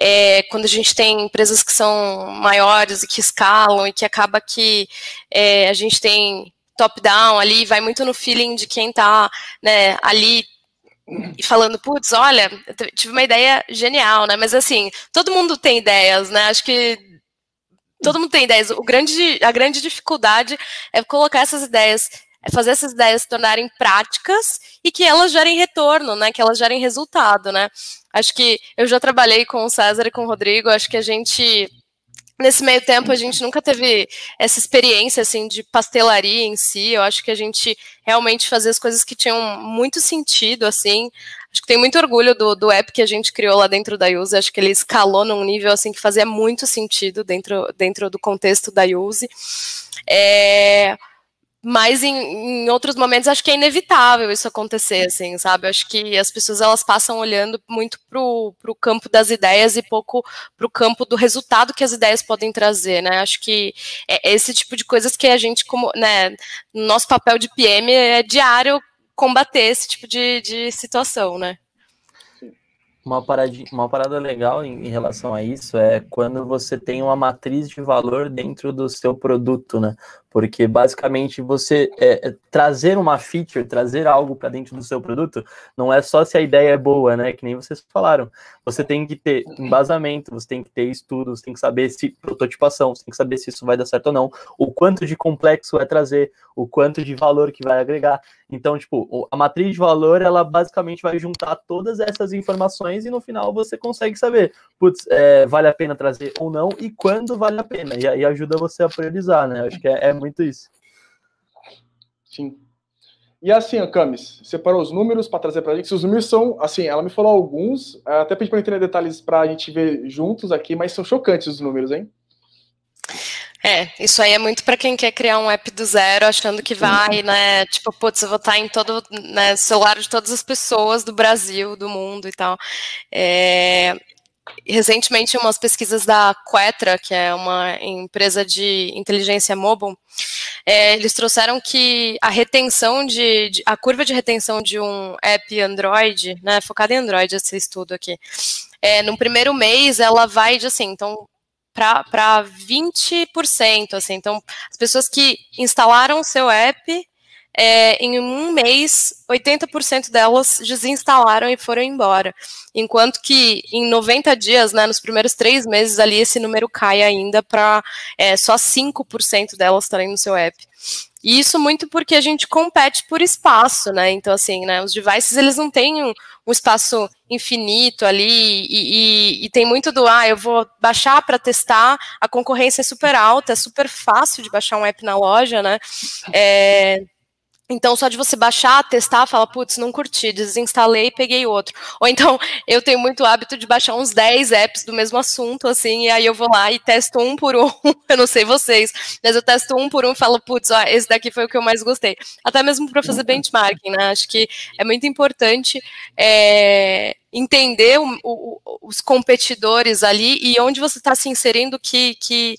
é, quando a gente tem empresas que são maiores e que escalam e que acaba que é, a gente tem top-down ali, vai muito no feeling de quem está né, ali e falando, putz, olha, tive uma ideia genial, né? Mas assim, todo mundo tem ideias, né? Acho que todo mundo tem ideias. O grande, a grande dificuldade é colocar essas ideias, é fazer essas ideias se tornarem práticas e que elas gerem retorno, né? Que elas gerem resultado, né? Acho que eu já trabalhei com o César e com o Rodrigo, acho que a gente nesse meio tempo a gente nunca teve essa experiência assim de pastelaria em si. Eu acho que a gente realmente fazia as coisas que tinham muito sentido assim. Acho que tem muito orgulho do, do app que a gente criou lá dentro da Use. Acho que ele escalou num nível assim que fazia muito sentido dentro, dentro do contexto da Use. É, mas em, em, outros momentos acho que é inevitável isso acontecer, assim, sabe? Acho que as pessoas elas passam olhando muito para o campo das ideias e pouco para o campo do resultado que as ideias podem trazer, né? Acho que é esse tipo de coisas que a gente, como, né, nosso papel de PM é diário combater esse tipo de, de situação, né? Uma, paradinha, uma parada legal em, em, relação a isso é quando você tem uma matriz de valor dentro do seu produto, né? Porque basicamente você é, é trazer uma feature, trazer algo para dentro do seu produto, não é só se a ideia é boa, né? Que nem vocês falaram. Você tem que ter embasamento, você tem que ter estudos, tem que saber se prototipação, você tem que saber se isso vai dar certo ou não, o quanto de complexo vai trazer, o quanto de valor que vai agregar. Então, tipo, a matriz de valor, ela basicamente vai juntar todas essas informações e no final você consegue saber, putz, é, vale a pena trazer ou não e quando vale a pena. E aí ajuda você a priorizar, né? Acho que é, é muito isso. Sim. E assim, Camis, separou os números para trazer para a gente. Os números são, assim, ela me falou alguns, é, até pedi para entender detalhes para a gente ver juntos aqui, mas são chocantes os números, hein? É, isso aí é muito para quem quer criar um app do zero, achando que vai, né? Tipo, putz, eu vou estar em todo né, celular de todas as pessoas do Brasil, do mundo e tal. É, recentemente umas pesquisas da Quetra, que é uma empresa de inteligência mobile, é, eles trouxeram que a retenção de, de, a curva de retenção de um app Android, né, focado em Android esse estudo aqui, é, no primeiro mês ela vai de assim, então para 20%, assim, então as pessoas que instalaram o seu app é, em um mês, 80% delas desinstalaram e foram embora. Enquanto que em 90 dias, né, nos primeiros três meses ali, esse número cai ainda para é, só 5% delas estarem no seu app. E isso muito porque a gente compete por espaço, né? Então, assim, né, os devices, eles não têm um, um espaço infinito ali e, e, e, tem muito do, ah, eu vou baixar para testar, a concorrência é super alta, é super fácil de baixar um app na loja, né? É, então, só de você baixar, testar, fala, putz, não curti, desinstalei e peguei outro. Ou então, eu tenho muito hábito de baixar uns 10 apps do mesmo assunto, assim, e aí eu vou lá e testo um por um. eu não sei vocês, mas eu testo um por um e falo, putz, esse daqui foi o que eu mais gostei. Até mesmo para fazer benchmarking, né? Acho que é muito importante é, entender o, o, os competidores ali e onde você está se inserindo que. que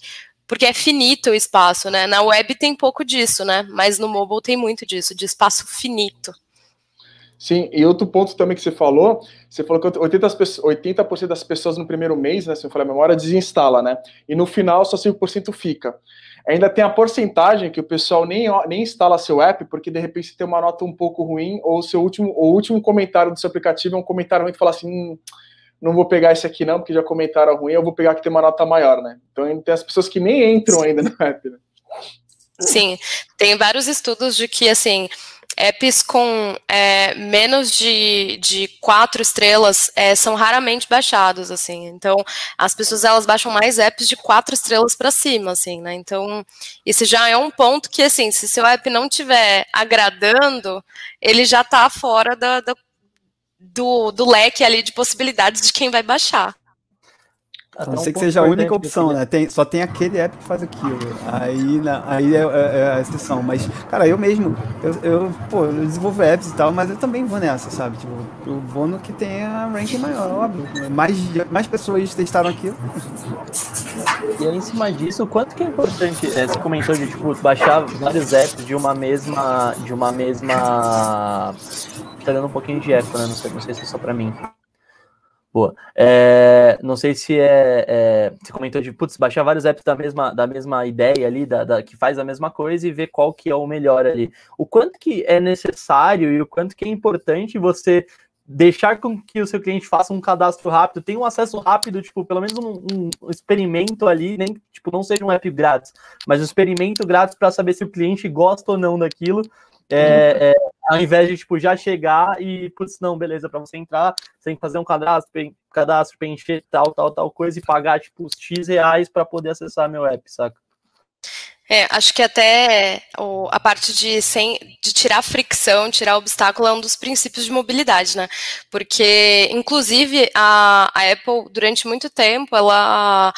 porque é finito o espaço, né? Na web tem pouco disso, né? Mas no mobile tem muito disso, de espaço finito. Sim, e outro ponto também que você falou, você falou que 80%, 80 das pessoas no primeiro mês, né, se eu falar a memória, desinstala, né? E no final só 5% fica. Ainda tem a porcentagem que o pessoal nem, nem instala seu app, porque de repente tem uma nota um pouco ruim, ou o seu último, o último comentário do seu aplicativo é um comentário que fala assim, hum, não vou pegar esse aqui não, porque já comentaram ruim, eu vou pegar que tem uma nota maior, né? Então tem as pessoas que nem entram ainda no app, né? Sim, tem vários estudos de que, assim, apps com é, menos de, de quatro estrelas é, são raramente baixados, assim. Então, as pessoas, elas baixam mais apps de quatro estrelas para cima, assim, né? Então, esse já é um ponto que, assim, se seu app não estiver agradando, ele já está fora da, da do, do leque ali de possibilidades de quem vai baixar. A não ser que seja a única opção, né? Tem, só tem aquele app que faz aquilo. Aí, na, aí é, é, é, a exceção. Mas, cara, eu mesmo, eu, eu, pô, eu desenvolvo apps e tal, mas eu também vou nessa, sabe? Tipo, eu vou no que tem a ranking maior, óbvio. Mais, mais pessoas testaram aquilo. E aí, em cima disso, o quanto que é importante, é, você comentou de, tipo, baixar vários apps de uma mesma, de uma mesma... Tá dando um pouquinho de eco, né? Não sei, não sei se é só pra mim. Boa. É, não sei se é, é, Você comentou de putz, baixar vários apps da mesma, da mesma ideia ali, da, da, que faz a mesma coisa e ver qual que é o melhor ali. O quanto que é necessário e o quanto que é importante você deixar com que o seu cliente faça um cadastro rápido, tenha um acesso rápido, tipo, pelo menos um, um experimento ali, nem tipo, não seja um app grátis, mas um experimento grátis para saber se o cliente gosta ou não daquilo, é, é, ao invés de tipo, já chegar e, putz, não, beleza, para você entrar, você tem que fazer um cadastro, cadastro preencher tal, tal, tal coisa e pagar tipo X reais para poder acessar meu app, saca? É, acho que até o, a parte de, sem, de tirar fricção, tirar obstáculo é um dos princípios de mobilidade, né? Porque, inclusive, a, a Apple, durante muito tempo, ela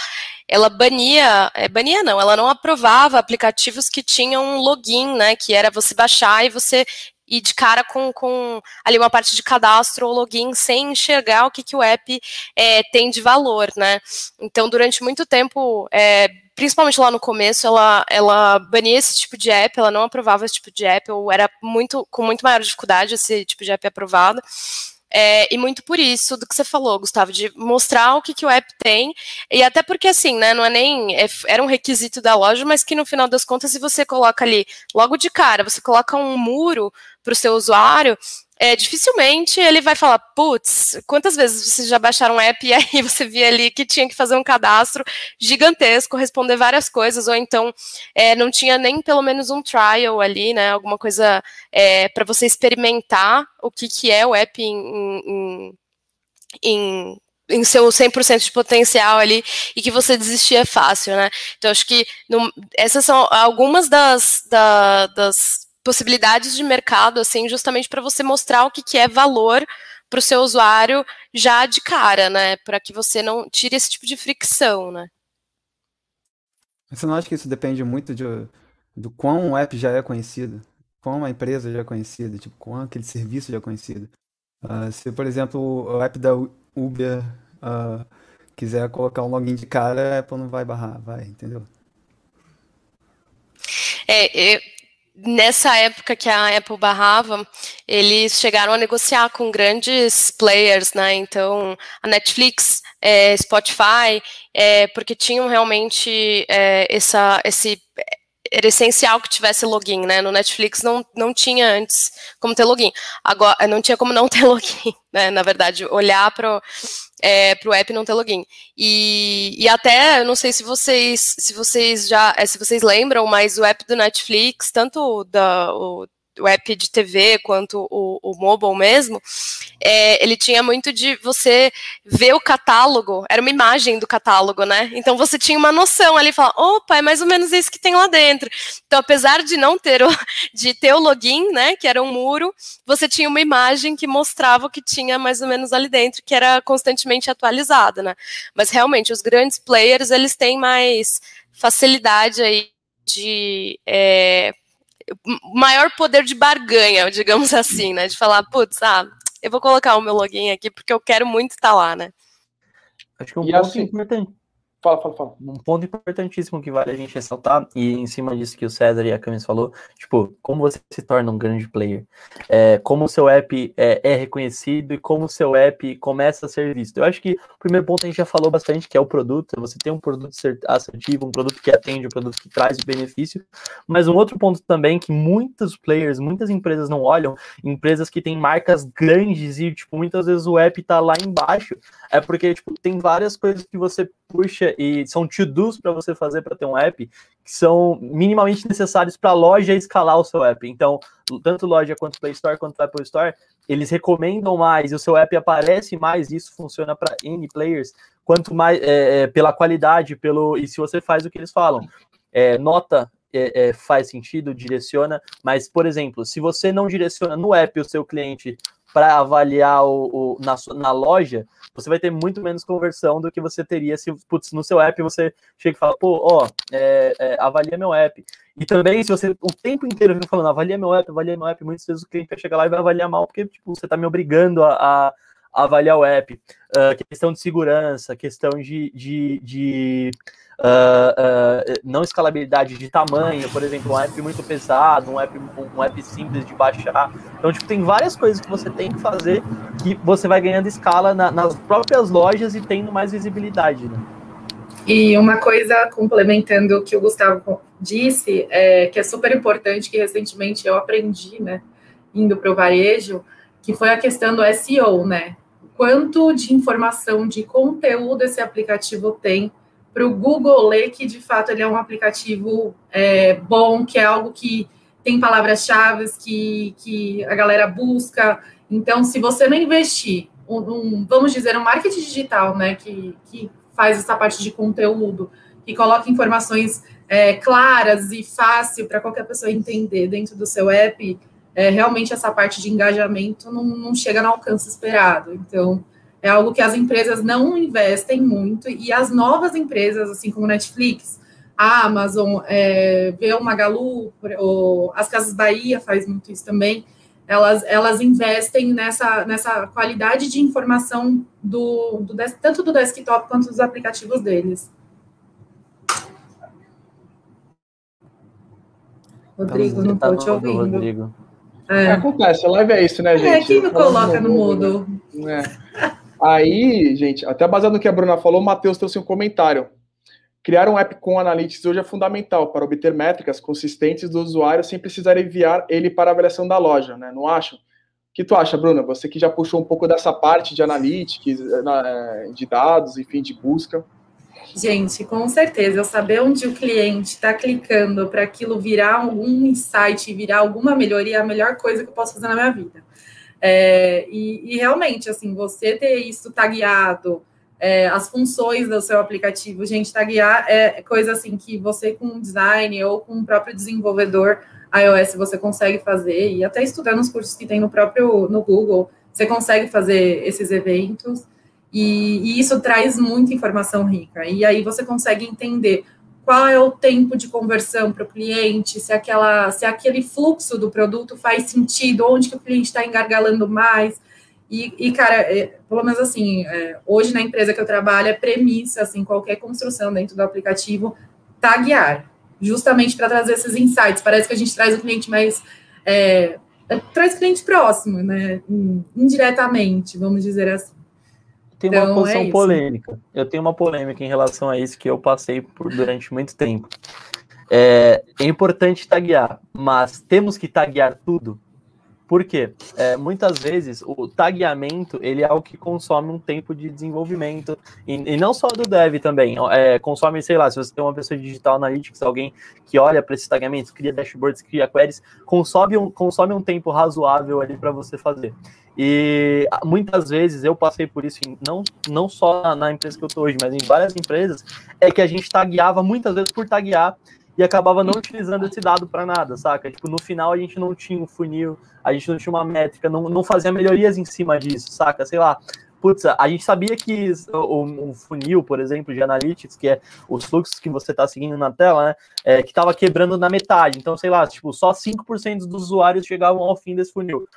ela bania, é, bania não, ela não aprovava aplicativos que tinham um login, né, que era você baixar e você ir de cara com, com ali uma parte de cadastro ou login sem enxergar o que, que o app é, tem de valor, né? Então, durante muito tempo, é, principalmente lá no começo, ela, ela bania esse tipo de app, ela não aprovava esse tipo de app, ou era muito com muito maior dificuldade esse tipo de app aprovado. É, e muito por isso do que você falou, Gustavo, de mostrar o que, que o app tem, e até porque assim, né, não é nem, é, era um requisito da loja, mas que no final das contas, se você coloca ali, logo de cara, você coloca um muro para o seu usuário, é, dificilmente ele vai falar, putz, quantas vezes vocês já baixaram um app e aí você via ali que tinha que fazer um cadastro gigantesco, responder várias coisas, ou então é, não tinha nem pelo menos um trial ali, né, alguma coisa é, para você experimentar o que, que é o app em, em, em em seu 100% de potencial ali e que você desistir é fácil, né? Então, acho que no, essas são algumas das, da, das possibilidades de mercado, assim, justamente para você mostrar o que, que é valor para o seu usuário já de cara, né? Para que você não tire esse tipo de fricção, né? Você não acha que isso depende muito de, do quão o app já é conhecido? Quão a empresa já é conhecida? Tipo, quão aquele serviço já é conhecido? Uh, se, por exemplo, o app da Uber uh, quiser colocar um login de cara, a Apple não vai barrar, vai, entendeu? É, eu, nessa época que a Apple barrava, eles chegaram a negociar com grandes players, né? Então, a Netflix, é, Spotify, é, porque tinham realmente é, essa, esse era essencial que tivesse login, né? No Netflix não, não tinha antes como ter login. Agora não tinha como não ter login, né? Na verdade, olhar para é, o app não ter login. E, e até, eu não sei se vocês se vocês já é, se vocês lembram, mas o app do Netflix, tanto da, o, o app de TV quanto o, o mobile mesmo, é, ele tinha muito de você ver o catálogo, era uma imagem do catálogo, né? Então você tinha uma noção ali, falar, opa, é mais ou menos isso que tem lá dentro. Então, apesar de não ter o, de ter o login, né, que era um muro, você tinha uma imagem que mostrava o que tinha mais ou menos ali dentro, que era constantemente atualizada, né? Mas realmente, os grandes players, eles têm mais facilidade aí de é, maior poder de barganha, digamos assim, né? De falar, putz, ah, eu vou colocar o meu login aqui porque eu quero muito estar lá, né? Acho que um e ponto assim, importante. Fala, fala, fala. Um ponto importantíssimo que vale a gente ressaltar, e em cima disso que o César e a Camis falou, tipo, como você se torna um grande player, é, como o seu app é, é, reconhecido e como o seu app começa a ser visto. Eu acho que o primeiro ponto a gente já falou bastante, que é o produto, você tem um produto assertivo, um produto que atende, um produto que traz benefício, mas um outro ponto também que muitos players, muitas empresas não olham, empresas que têm marcas grandes e, tipo, muitas vezes o app tá lá embaixo, é porque, tipo, tem várias coisas que você puxa e são to-dos para você fazer para ter um app que são minimamente necessários para a loja escalar o seu app. Então, tanto loja quanto Play Store quanto Apple Store, eles recomendam mais e o seu app aparece mais. Isso funciona para N players. Quanto mais é, é, pela qualidade, pelo e se você faz o que eles falam, é, nota é, é, faz sentido, direciona, mas, por exemplo, se você não direciona no app o seu cliente para avaliar o, o na, na, loja, você vai ter muito menos conversão do que você teria se putz, no seu app você chega e fala, pô, ó, é, é, avalia meu app. E também, se você o tempo inteiro fica falando, avalia meu app, avalia meu app, muitas vezes o cliente vai chegar lá e vai avaliar mal, porque tipo, você está me obrigando a, a, avaliar o app. Uh, questão de segurança, questão de, de, de uh, uh, não escalabilidade de tamanho, por exemplo, um app muito pesado, um app, um app simples de baixar. Então, tipo, tem várias coisas que você tem que fazer que você vai ganhando escala na, nas próprias lojas e tendo mais visibilidade, né? E uma coisa complementando o que o Gustavo disse, é, que é super importante, que recentemente eu aprendi, né, indo para o varejo, que foi a questão do SEO, né? Quanto de informação, de conteúdo esse aplicativo tem para o Google ler que de fato ele é um aplicativo é, bom, que é algo que tem palavras-chave que, que a galera busca. Então, se você não investir, um, um, vamos dizer, um marketing digital, né, que, que faz essa parte de conteúdo, que coloca informações é, claras e fácil para qualquer pessoa entender dentro do seu app, é, realmente essa parte de engajamento não, não chega no alcance esperado. Então, é algo que as empresas não investem muito e as novas empresas, assim como Netflix, a Amazon, é, o Magalu, ou as Casas Bahia faz muito isso também, elas, elas investem nessa, nessa qualidade de informação do, do tanto do desktop quanto dos aplicativos deles. Rodrigo, não estou te ouvindo. Rodrigo. É. Acontece, a live é isso, né, é, gente? É, quem me coloca no mudo? É. Aí, gente, até baseado no que a Bruna falou, o Matheus trouxe um comentário. Criar um app com Analytics hoje é fundamental para obter métricas consistentes do usuário sem precisar enviar ele para a avaliação da loja, né? Não acho? O que tu acha, Bruna? Você que já puxou um pouco dessa parte de Analytics, eh, de dados, enfim, de busca. Gente, com certeza, eu saber onde o cliente está clicando para aquilo virar algum insight, virar alguma melhoria, é a melhor coisa que eu posso fazer na minha vida. É, e, e, realmente, assim, você ter isso tagueado, é, as funções do seu aplicativo, gente, taguear é coisa assim que você com design ou com o próprio desenvolvedor iOS você consegue fazer, e até estudando os cursos que tem no próprio no Google, você consegue fazer esses eventos. E, e, isso traz muita informação rica. E aí você consegue entender qual é o tempo de conversão para o cliente, se aquela, se aquele fluxo do produto faz sentido, onde que o cliente está engargalando mais. E, e cara, é, pelo menos assim, é, hoje na empresa que eu trabalho é premissa, assim, qualquer construção dentro do aplicativo, taguear, justamente para trazer esses insights. Parece que a gente traz o cliente mais é, traz cliente próximo, né? Indiretamente, vamos dizer assim tem então, uma posição é polêmica. Eu tenho uma polêmica em relação a isso que eu passei por durante muito tempo. É, é importante taguear, mas temos que taguear tudo. Por quê? É, muitas vezes o tagueamento ele é algo que consome um tempo de desenvolvimento e, e não só do dev também. É, consome, sei lá, se você tem uma pessoa de digital analytics, alguém que olha para esses tagueamentos, cria dashboards, cria queries, consome um, consome um tempo razoável ali para você fazer. E muitas vezes eu passei por isso, não, não só na, na empresa que eu estou hoje, mas em várias empresas, é que a gente tagueava muitas vezes por taguear e acabava não utilizando esse dado para nada, saca? Tipo, no final a gente não tinha um funil, a gente não tinha uma métrica, não, não fazia melhorias em cima disso, saca? Sei lá, putz, a gente sabia que o, o, funil, por exemplo, de analytics, que é os fluxos que você está seguindo na tela, né, é, que estava quebrando na metade. Então, sei lá, tipo, só 5% dos usuários chegavam ao fim desse funil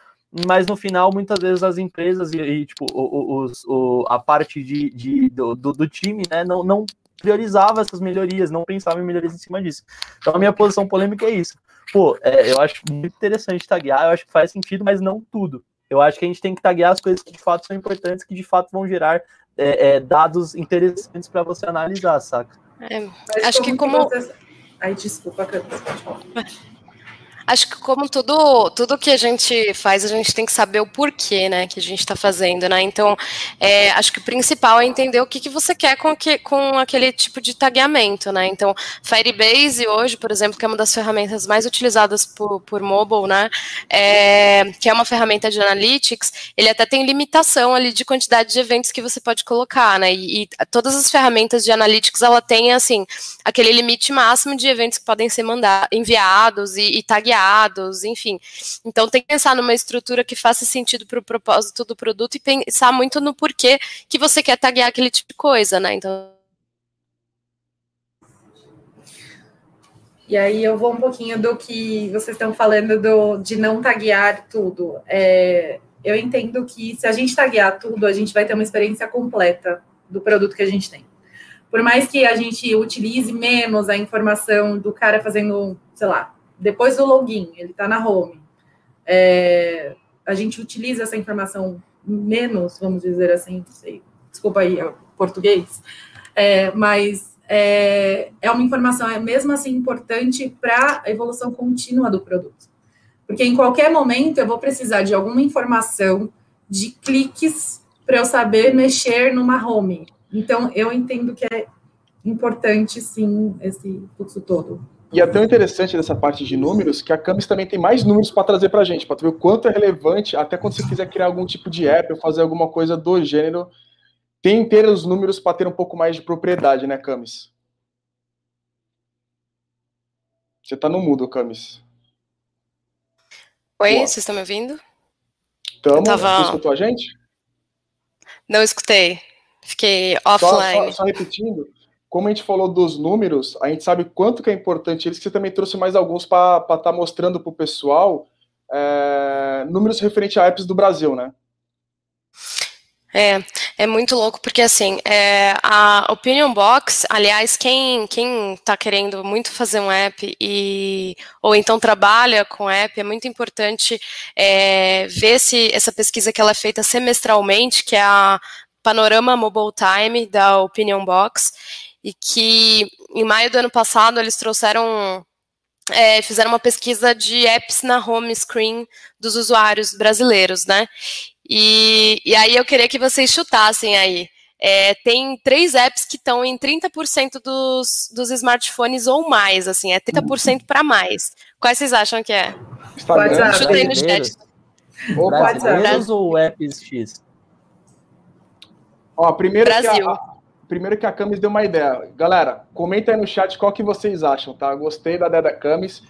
mas no final, muitas vezes as empresas e, e tipo, os, o, a parte de, de do, do, time, né, não, não priorizava essas melhorias, não pensava em melhorias em cima disso. Então a minha posição polêmica é isso. Pô, é, eu acho muito interessante taguear, eu acho que faz sentido, mas não tudo. Eu acho que a gente tem que taguear as coisas que de fato são importantes, que de fato vão gerar é, é, dados interessantes para você analisar, saca? É, acho que como. Você... Ai, desculpa, Acho que como tudo, tudo que a gente faz, a gente tem que saber o porquê, né, que a gente está fazendo, né? Então, é, acho que o principal é entender o que, que você quer com, que, com aquele tipo de tagueamento, né? Então, Firebase hoje, por exemplo, que é uma das ferramentas mais utilizadas por, por mobile, né? É, que é uma ferramenta de analytics, ele até tem limitação ali de quantidade de eventos que você pode colocar, né? E, e todas as ferramentas de analytics, ela tem, assim, aquele limite máximo de eventos que podem ser mandados, enviados e, e tagueados enfim. Então tem que pensar numa estrutura que faça sentido para o propósito do produto e pensar muito no porquê que você quer taguear aquele tipo de coisa, né? Então. E aí eu vou um pouquinho do que vocês estão falando do, de não taguear tudo. É, eu entendo que se a gente taguear tudo, a gente vai ter uma experiência completa do produto que a gente tem. Por mais que a gente utilize menos a informação do cara fazendo, sei lá, depois do login, ele está na home. É, a gente utiliza essa informação menos, vamos dizer assim, sei, desculpa aí o português, é, mas é, é uma informação, é mesmo assim importante para a evolução contínua do produto. Porque em qualquer momento eu vou precisar de alguma informação de cliques para eu saber mexer numa home. Então, eu entendo que é importante, sim, esse fluxo todo. E é tão interessante dessa parte de números que a Camis também tem mais números para trazer para a gente, para ver o quanto é relevante, até quando você quiser criar algum tipo de app ou fazer alguma coisa do gênero, tem ter os números para ter um pouco mais de propriedade, né, Camis? Você está no mudo, Camis. Oi, vocês estão me ouvindo? Estamos. Tava... Você escutou a gente? Não escutei. Fiquei offline. Só, só, só, repetindo, como a gente falou dos números, a gente sabe quanto que é importante eles, que você também trouxe mais alguns para estar tá mostrando para o pessoal é, números referentes a apps do Brasil, né? É, é muito louco, porque assim, é, a Opinion Box, aliás, quem, quem tá querendo muito fazer um app e ou então trabalha com app, é muito importante é, ver se essa pesquisa que ela é feita semestralmente, que é a Panorama Mobile Time da Opinion Box, e que em maio do ano passado eles trouxeram é, fizeram uma pesquisa de apps na home screen dos usuários brasileiros, né? E, e aí eu queria que vocês chutassem aí. É, tem três apps que estão em 30% dos, dos smartphones ou mais, assim, é 30% para mais. Quais vocês acham que é? WhatsApp. Chutei no chat. Ou brasileiros ou apps X? Ó, primeiro Brasil. que a, primeiro que a Camis deu uma ideia. Galera, comenta aí no chat qual que vocês acham, tá? Gostei da ideia da Camis.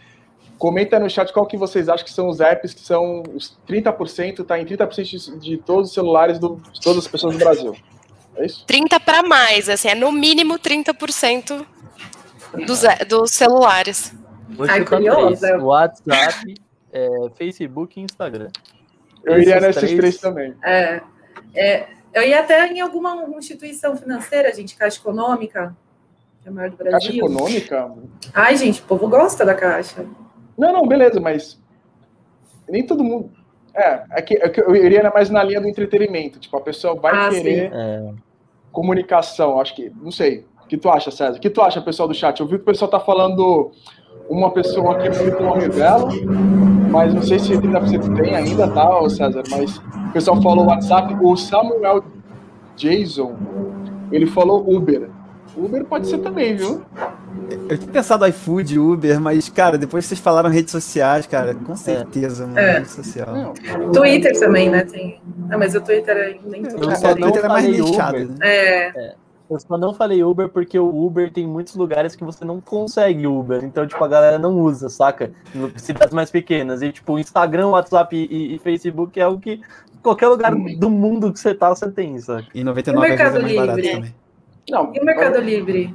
Comenta no chat qual que vocês acham que são os apps que são os 30%, tá em 30% de todos os celulares do, de todas as pessoas do Brasil. É isso? 30 para mais, assim, é no mínimo 30% dos, dos celulares. Ai, curioso. WhatsApp, é, Facebook e Instagram. Eu iria nesses três, três também. É, é, eu ia até em alguma instituição financeira, gente, Caixa Econômica, que é a maior do Brasil. Caixa Econômica? Ai, gente, o povo gosta da Caixa. Não, não, beleza, mas nem todo mundo. É, é que, é que eu iria mais na linha do entretenimento. Tipo, a pessoa vai ah, querer é. comunicação. Acho que, não sei. O que tu acha, César? O que tu acha, pessoal do chat? Eu vi que o pessoal tá falando uma pessoa aqui muito nome dela, mas não sei se 30% tem ainda, tá, César? Mas o pessoal falou WhatsApp. O Samuel Jason, ele falou Uber. Uber pode ser também, viu? Eu tinha pensado iFood, Uber, mas, cara, depois vocês falaram redes sociais, cara, com certeza, mano, é. rede social. Não. Twitter também, né? Tem... Não, mas o Twitter é nem tudo. O Twitter é mais nichado, né? É. é. Eu só não falei Uber porque o Uber tem muitos lugares que você não consegue Uber. Então, tipo, a galera não usa, saca? Em cidades mais pequenas. E, tipo, Instagram, WhatsApp e, e Facebook é o que qualquer lugar do mundo que você tá, você tem, saca? E 99 é mais barato também. Não, e o Mercado Livre?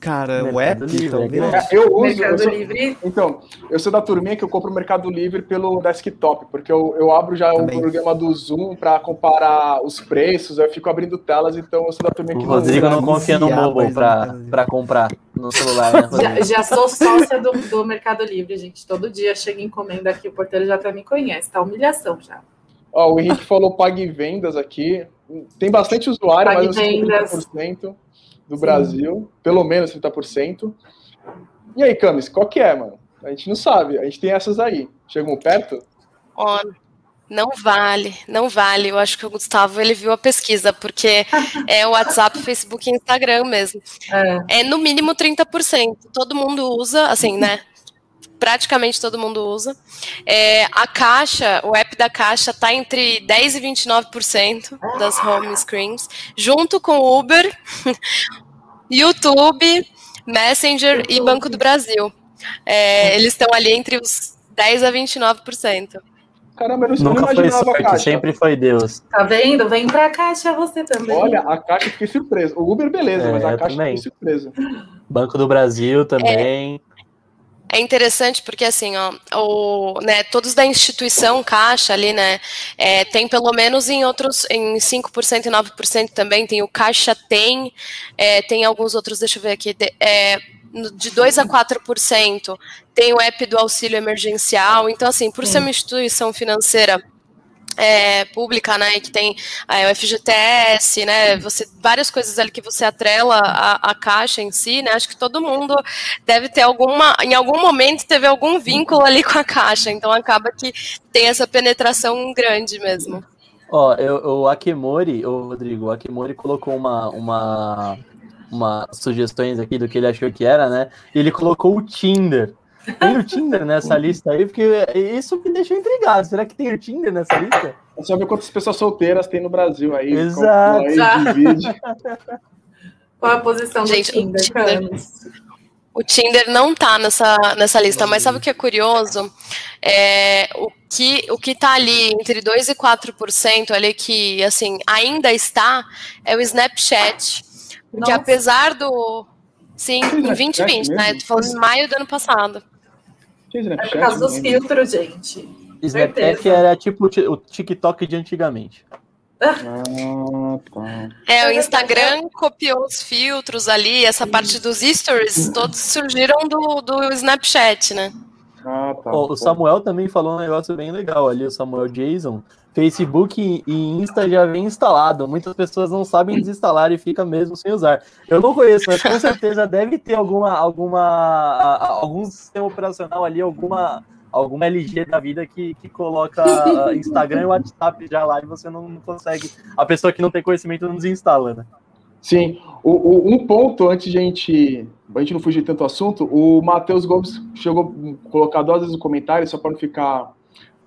Cara, o app, talvez. É, eu uso. Mercado eu sou, Livre. Então, eu sou da turminha que eu compro o Mercado Livre pelo desktop, porque eu, eu abro já Também. o programa do Zoom para comparar os preços, eu fico abrindo telas, então eu sou da turminha que. O Rodrigo não confia no mobile para comprar no celular, né? Já, já, sou sócia do, do Mercado Livre, gente. Todo dia chega encomenda aqui, o porteiro já até me conhece, tá humilhação já. Ó, o Henrique falou pague vendas aqui. Tem bastante usuário, pague mas uns 30% do Sim. Brasil, pelo menos 30%. E aí, Camis, qual que é, mano? A gente não sabe, a gente tem essas aí. Chegam perto? Olha, não vale, não vale. Eu acho que o Gustavo ele viu a pesquisa, porque é o WhatsApp, Facebook e Instagram mesmo. É, é no mínimo 30%. Todo mundo usa, assim, né? Praticamente todo mundo usa. É, a Caixa, o app da Caixa está entre 10% e 29% das home screens, junto com Uber, YouTube, Messenger e Banco do Brasil. É, eles estão ali entre os 10% a 29%. Caramba, eu não Nunca foi sorte, sempre foi Deus. Tá vendo? Vem pra caixa você também. Olha, a caixa fiquei surpresa. O Uber, beleza, é, mas a caixa também. fiquei surpresa. Banco do Brasil também. É. Interessante porque, assim, ó, o, né, todos da instituição Caixa ali, né, é, tem pelo menos em outros, em 5% e 9% também, tem o Caixa Tem, é, tem alguns outros, deixa eu ver aqui, de, é, de 2 a 4%, tem o app do auxílio emergencial, então, assim, por ser uma instituição financeira é, pública, né, que tem é, o FGTS, né, você, várias coisas ali que você atrela a, caixa em si, né, acho que todo mundo deve ter alguma, em algum momento teve algum vínculo ali com a caixa, então acaba que tem essa penetração grande mesmo. Ó, oh, o Akemori, o Rodrigo, o Akemori colocou uma, uma, uma sugestões aqui do que ele achou que era, né, ele colocou o Tinder, tem o Tinder nessa lista aí, porque isso me deixou intrigado. Será que tem o Tinder nessa lista? É só ver quantas pessoas solteiras tem no Brasil aí. Exato. Qual a posição Gente, do Tinder, Tinder O Tinder não tá nessa, nessa lista, mas sabe o que é curioso? É, o que o que tá ali entre 2 e 4% ali que assim ainda está é o Snapchat. Porque Nossa. apesar do sim, em 2020, né? Tô falando em maio do ano passado. É por causa dos filtros, gente. Snapchat era tipo o TikTok de antigamente. É, o Instagram copiou os filtros ali, essa parte dos stories, todos surgiram do, do Snapchat, né? Ah, tá. o Samuel também falou um negócio bem legal ali, o Samuel Jason. Facebook e Insta já vem instalado. Muitas pessoas não sabem desinstalar e fica mesmo sem usar. Eu não conheço, mas com certeza deve ter alguma, alguma, algum sistema operacional ali, alguma alguma LG da vida que, que coloca Instagram e WhatsApp já lá e você não, não, consegue. A pessoa que não tem conhecimento não desinstala, né? Sim. O, o, um ponto, antes de a gente, a gente não fugir tanto assunto, o Matheus Gomes chegou a colocar duas vezes no comentário, só para não ficar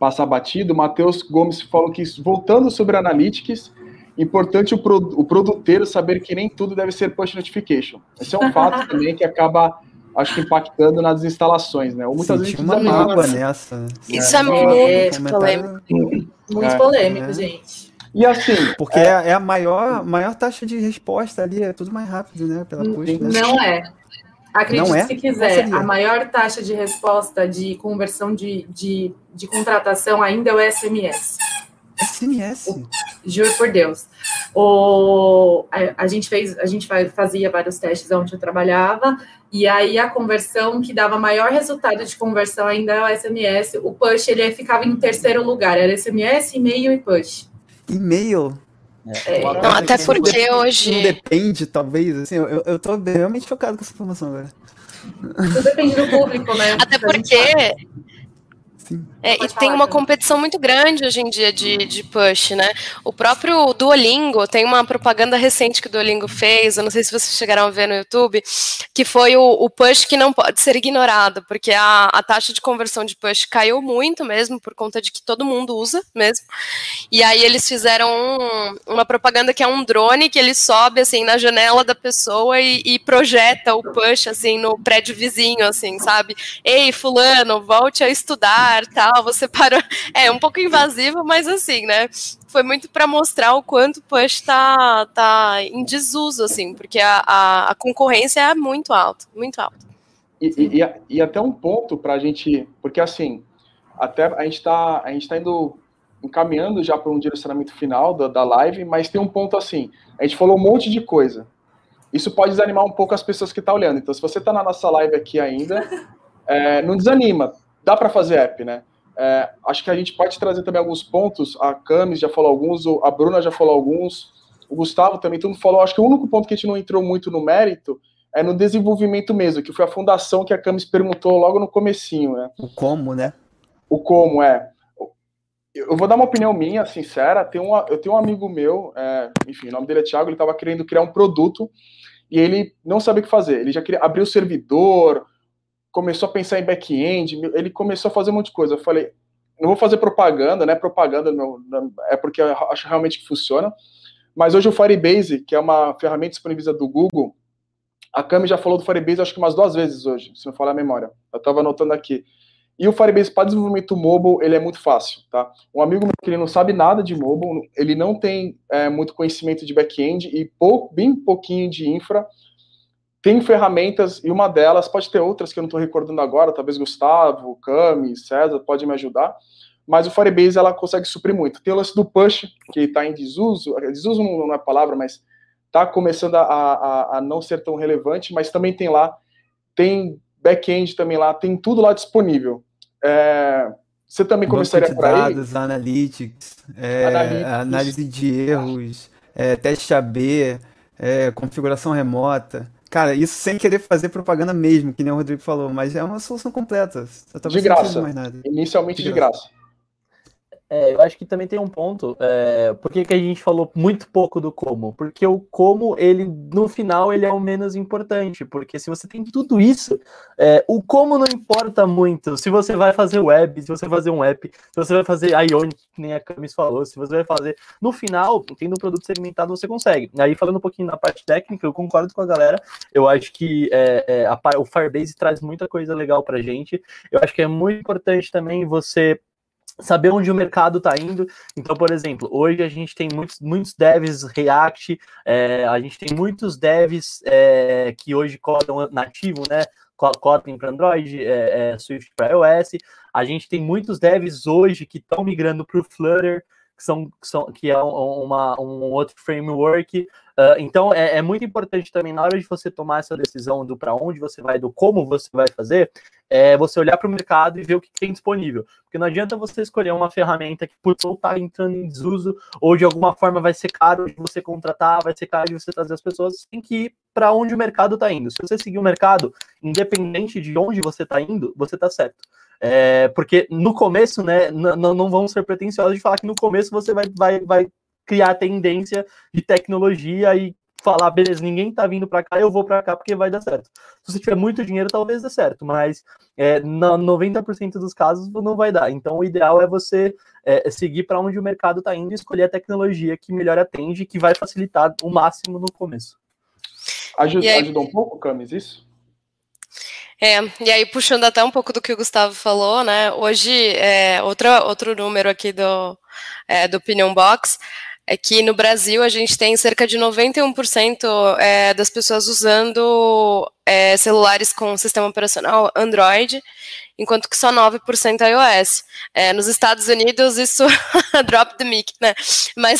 passar batido. O Matheus Gomes falou que, voltando sobre Analytics, importante o, pro, o produteiro saber que nem tudo deve ser push notification. Esse é um fato também que acaba acho que impactando nas instalações, né? Ou muitas Sim, vezes uma mágoa nessa. Né? Isso é, é muito polêmico. Muito é, polêmico, é. gente. E assim. Porque é, é, a maior, maior taxa de resposta ali, é tudo mais rápido, né? Pela push, né? Não é. Acredite é? se quiser, a maior taxa de resposta de conversão de, de, de contratação ainda é o SMS. SMS? O, juro por Deus. O, a, a, gente fez, a gente fazia vários testes onde eu trabalhava, e aí a conversão que dava maior resultado de conversão ainda é o SMS. O push ele ficava em terceiro lugar, era SMS, e-mail e push. E-mail? É, não, até porque hoje. Não depende, talvez. Assim, eu, eu tô realmente chocado com essa informação agora. Tudo depende do público, né? Até porque é, e tem uma competição muito grande hoje em dia de, de push, né? O próprio Duolingo, tem uma propaganda recente que o Duolingo fez, eu não sei se vocês chegaram a ver no YouTube, que foi o, o push que não pode ser ignorado, porque a, a taxa de conversão de push caiu muito mesmo, por conta de que todo mundo usa mesmo. E aí eles fizeram um, uma propaganda que é um drone que ele sobe, assim, na janela da pessoa e, e projeta o push, assim, no prédio vizinho, assim, sabe? Ei, fulano, volte a estudar, tal tal, você parou. É um pouco invasivo, mas assim, né? Foi muito para mostrar o quanto o push tá, tá em desuso, assim, porque a, a, a concorrência é muito alta, muito alta. E, e, e, até um ponto para a gente, porque assim, até a gente está a gente tá indo encaminhando já para um direcionamento final da, da live, mas tem um ponto assim, a gente falou um monte de coisa. Isso pode desanimar um pouco as pessoas que estão tá olhando. Então, se você está na nossa live aqui ainda, é, não desanima. Dá para fazer app, né? É, acho que a gente pode trazer também alguns pontos. A Camis já falou alguns, a Bruna já falou alguns, o Gustavo também, todo mundo falou. Acho que o único ponto que a gente não entrou muito no mérito é no desenvolvimento mesmo, que foi a fundação que a Camis perguntou logo no comecinho, né? O como, né? O como, é. Eu vou dar uma opinião minha, sincera. Tem uma, eu tenho um amigo meu, é, enfim, o nome dele é Thiago, ele estava querendo criar um produto e ele não sabia o que fazer. Ele já queria abrir o servidor, começou a pensar em back-end, ele começou a fazer um monte de coisa. Eu falei, não vou fazer propaganda, né? Propaganda não, é porque eu acho realmente que funciona. Mas hoje o Firebase, que é uma ferramenta disponibilizada do Google, a Cami já falou do Firebase acho que umas duas vezes hoje, se não falar a memória. Eu estava anotando aqui. E o Firebase para desenvolvimento mobile, ele é muito fácil, tá? Um amigo meu que ele não sabe nada de mobile, ele não tem é, muito conhecimento de back-end e pouco, bem pouquinho de infra, tem ferramentas, e uma delas, pode ter outras que eu não estou recordando agora, talvez Gustavo, Cami, César, pode me ajudar, mas o Firebase ela consegue suprir muito. Tem o lance do push, que está em desuso, desuso não é palavra, mas está começando a, a, a, não ser tão relevante, mas também tem lá, tem back-end também lá, tem tudo lá disponível. É, você também começaria aí? dados, analytics, é, analytics, análise de erros, é, teste AB, é, configuração remota. Cara, isso sem querer fazer propaganda mesmo, que nem o Rodrigo falou, mas é uma solução completa. de graça. Inicialmente de, de graça. graça. É, eu acho que também tem um ponto. É, por que, que a gente falou muito pouco do como? Porque o como, ele, no final, ele é o menos importante. Porque se você tem tudo isso, é, o como não importa muito. Se você vai fazer web, se você vai fazer um app, se você vai fazer Ionic, que nem a Camis falou, se você vai fazer. No final, tendo um produto segmentado, você consegue. Aí, falando um pouquinho na parte técnica, eu concordo com a galera. Eu acho que é, é a, o Firebase traz muita coisa legal pra gente. Eu acho que é muito importante também você saber onde o mercado está indo. Então, por exemplo, hoje a gente tem muitos, muitos devs React, é, a gente tem muitos devs é, que hoje codam nativo, né? Kotlin para Android, é, é Swift para iOS. A gente tem muitos devs hoje que estão migrando para o Flutter, que, são, que, são, que é uma, um outro framework. Uh, então, é, é, muito importante também, na hora de você tomar essa decisão do para onde você vai, do como você vai fazer, é você olhar para o mercado e ver o que tem disponível. Porque não adianta você escolher uma ferramenta que por está entrando em desuso, ou de alguma forma vai ser caro de você contratar, vai ser caro de você trazer as pessoas, você tem que ir para onde o mercado está indo. Se você seguir o mercado, independente de onde você está indo, você está certo. É, porque no começo, né, não vamos ser pretensiosos de falar que no começo você vai, vai, vai criar tendência de tecnologia e falar, beleza, ninguém tá vindo para cá, eu vou para cá porque vai dar certo. Se você tiver muito dinheiro, talvez dê certo, mas é, na 90% dos casos não vai dar. Então, o ideal é você é, seguir para onde o mercado está indo e escolher a tecnologia que melhor atende, que vai facilitar o máximo no começo. Ajuda, aí... Ajudou um pouco, Camis, isso? É, e aí puxando até um pouco do que o Gustavo falou, né? Hoje, é, outro número aqui do, é, do Opinion Box é que no Brasil a gente tem cerca de 91% é, das pessoas usando é, celulares com sistema operacional Android, enquanto que só 9% é iOS. É, nos Estados Unidos, isso drop the mic, né? Mas,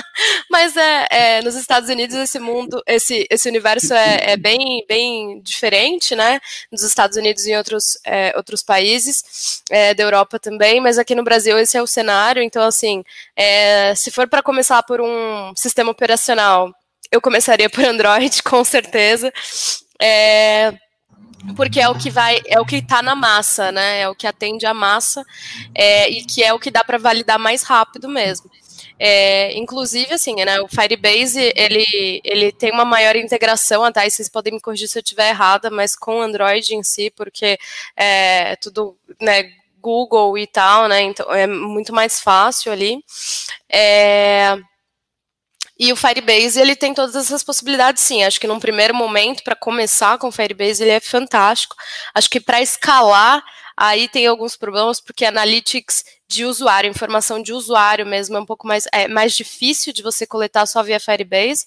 mas é, é, nos Estados Unidos esse mundo, esse, esse universo é, é bem, bem diferente, né? Nos Estados Unidos e em outros, é, outros países é, da Europa também, mas aqui no Brasil esse é o cenário. Então, assim, se for para começar por um sistema operacional, eu começaria por Android, com certeza. É, porque é o que vai, é o que está na massa, né? É o que atende a massa é, e que é o que dá para validar mais rápido mesmo. É, inclusive, assim, né, o Firebase, ele, ele tem uma maior integração, até vocês podem me corrigir se eu estiver errada, mas com o Android em si, porque é tudo, né, Google e tal, né, então é muito mais fácil ali. É, e o Firebase, ele tem todas essas possibilidades, sim. Acho que num primeiro momento, para começar com o Firebase, ele é fantástico. Acho que para escalar, aí tem alguns problemas, porque analytics de usuário, informação de usuário mesmo, é um pouco mais, é, mais difícil de você coletar só via Firebase.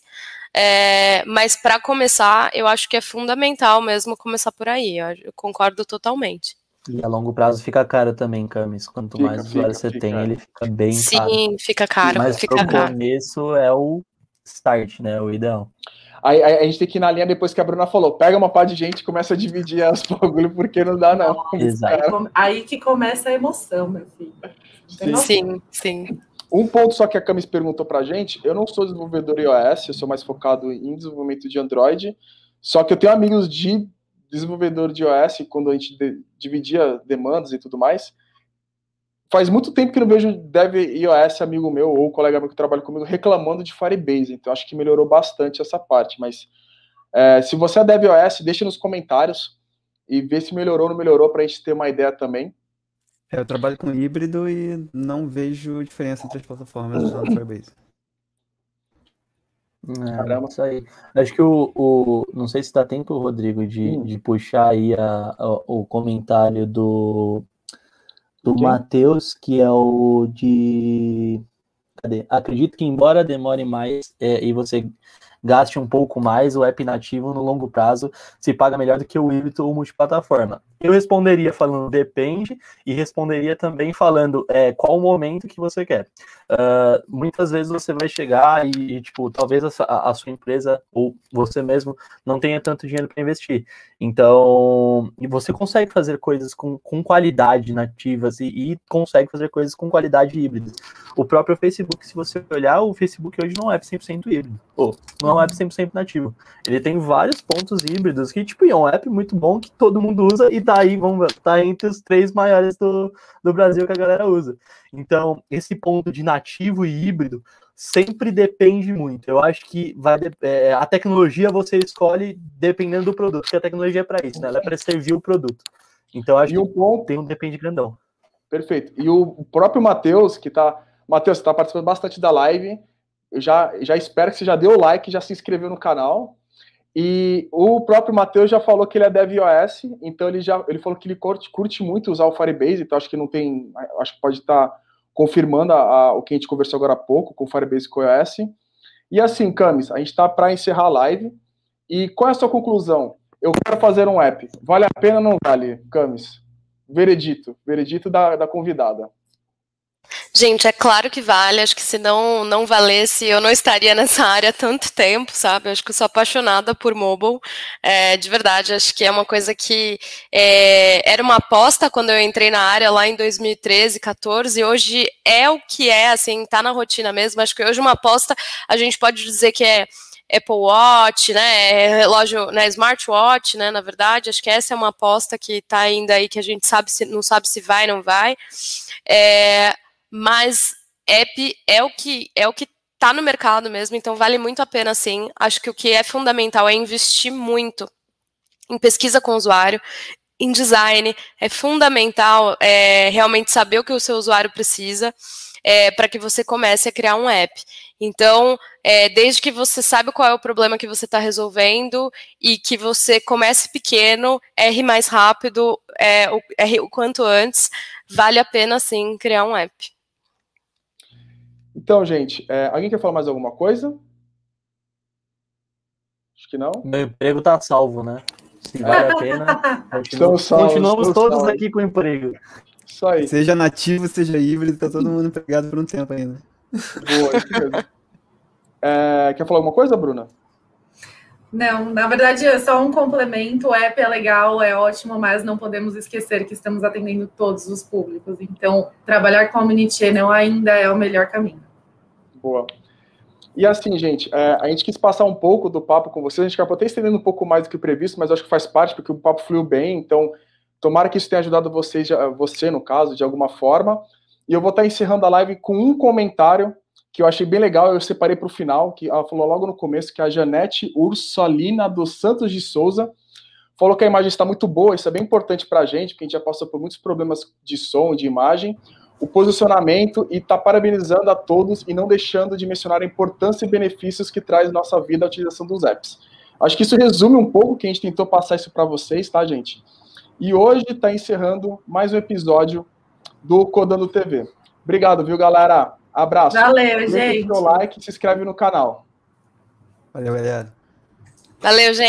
É, mas para começar, eu acho que é fundamental mesmo começar por aí. Eu, eu concordo totalmente. E a longo prazo fica caro também, Camis. Quanto fica, mais usuário você fica, tem, ele fica bem Sim, caro. Sim, fica caro. Mas fica pro caro. começo é o start, né? O ideal. Aí, a gente tem que ir na linha depois que a Bruna falou. Pega uma pá de gente e começa a dividir as bagulho, porque não dá, não. Exato. Aí que começa a emoção, meu filho. Sim, sim, sim. Um ponto só que a Camis perguntou pra gente, eu não sou desenvolvedor iOS, eu sou mais focado em desenvolvimento de Android, só que eu tenho amigos de desenvolvedor de iOS, quando a gente de, dividia demandas e tudo mais, faz muito tempo que não vejo dev iOS amigo meu ou colega meu que trabalha comigo reclamando de Firebase, então acho que melhorou bastante essa parte, mas é, se você é dev iOS, deixa nos comentários e vê se melhorou ou não melhorou para a gente ter uma ideia também. É, eu trabalho com híbrido e não vejo diferença entre as plataformas usando Firebase. É, isso aí. Acho que o, o. Não sei se dá tempo, Rodrigo, de, hum. de puxar aí a, a, o comentário do, do Matheus, que é o de. Cadê? Acredito que, embora demore mais é, e você gaste um pouco mais, o app nativo no longo prazo se paga melhor do que o híbrido ou multiplataforma. Eu responderia falando depende e responderia também falando é, qual o momento que você quer. Uh, muitas vezes você vai chegar e, e tipo, talvez a, a, sua empresa ou você mesmo não tenha tanto dinheiro para investir. Então, você consegue fazer coisas com, com qualidade nativas e, e consegue fazer coisas com qualidade híbrida. O próprio Facebook, se você olhar, o Facebook hoje não é 100% híbrido. Oh, não é um app 100% nativo. Ele tem vários pontos híbridos que, tipo, é um app muito bom que todo mundo usa e tá aí, vamos tá entre os três maiores do, do Brasil que a galera usa. Então, esse ponto de nativo e híbrido sempre depende muito. Eu acho que vai é, a tecnologia você escolhe dependendo do produto, porque a tecnologia é para isso, né? Ela é para servir o produto. Então, acho e que o ponto... tem um depende grandão. Perfeito. E o próprio Matheus, que tá. Matheus, você está participando bastante da live. Eu já, já espero que você já deu o like, já se inscreveu no canal. E o próprio Matheus já falou que ele é dev iOS, então ele já ele falou que ele curte, curte muito usar o Firebase, então acho que não tem. Acho que pode estar tá confirmando a, a, o que a gente conversou agora há pouco com o Firebase com o iOS. E assim, Camis, a gente está para encerrar a live. E qual é a sua conclusão? Eu quero fazer um app. Vale a pena ou não vale, Camis? Veredito. Veredito da, da convidada. Gente, é claro que vale. Acho que se não, não valesse, eu não estaria nessa área há tanto tempo, sabe? Acho que eu sou apaixonada por mobile. É, de verdade, acho que é uma coisa que é, era uma aposta quando eu entrei na área lá em 2013, 14, e hoje é o que é, assim, tá na rotina mesmo. Acho que hoje uma aposta, a gente pode dizer que é Apple Watch, né, é relógio, né, smartwatch, né, na verdade, acho que essa é uma aposta que está ainda aí que a gente sabe se, não sabe se vai, não vai. É, mas app é o que é o que está no mercado mesmo, então vale muito a pena sim. Acho que o que é fundamental é investir muito em pesquisa com o usuário, em design, é fundamental é, realmente saber o que o seu usuário precisa é, para que você comece a criar um app. Então, é, desde que você saiba qual é o problema que você está resolvendo e que você comece pequeno, erre mais rápido, é, erre o quanto antes, vale a pena sim criar um app. Então, gente, é, alguém quer falar mais alguma coisa? Acho que não. Meu emprego tá salvo, né? Se vale a pena. Continuamos, salvos, continuamos todos salvos. aqui com emprego. Isso aí. Seja nativo, seja híbrido, tá todo mundo empregado por um tempo ainda. Boa, é, quer falar alguma coisa, Bruna? Não, na verdade é só um complemento. O app é legal, é ótimo, mas não podemos esquecer que estamos atendendo todos os públicos. Então, trabalhar com Omnichannel ainda é o melhor caminho. Boa. E assim, gente, é, a gente quis passar um pouco do papo com vocês. A gente acabou até estendendo um pouco mais do que previsto, mas acho que faz parte, porque o papo fluiu bem. Então, tomara que isso tenha ajudado vocês, você, no caso, de alguma forma. E eu vou estar encerrando a live com um comentário que eu achei bem legal, eu separei para o final, que ela falou logo no começo, que a Janete Ursolina dos Santos de Souza falou que a imagem está muito boa, isso é bem importante para a gente, porque a gente já passou por muitos problemas de som, de imagem, o posicionamento e está parabenizando a todos e não deixando de mencionar a importância e benefícios que traz nossa vida a utilização dos apps. Acho que isso resume um pouco que a gente tentou passar isso para vocês, tá, gente? E hoje está encerrando mais um episódio do Codando TV. Obrigado, viu, galera? Abraço. Valeu, gente. Deixa o like e se inscreve no canal. Valeu, galera. Valeu, gente.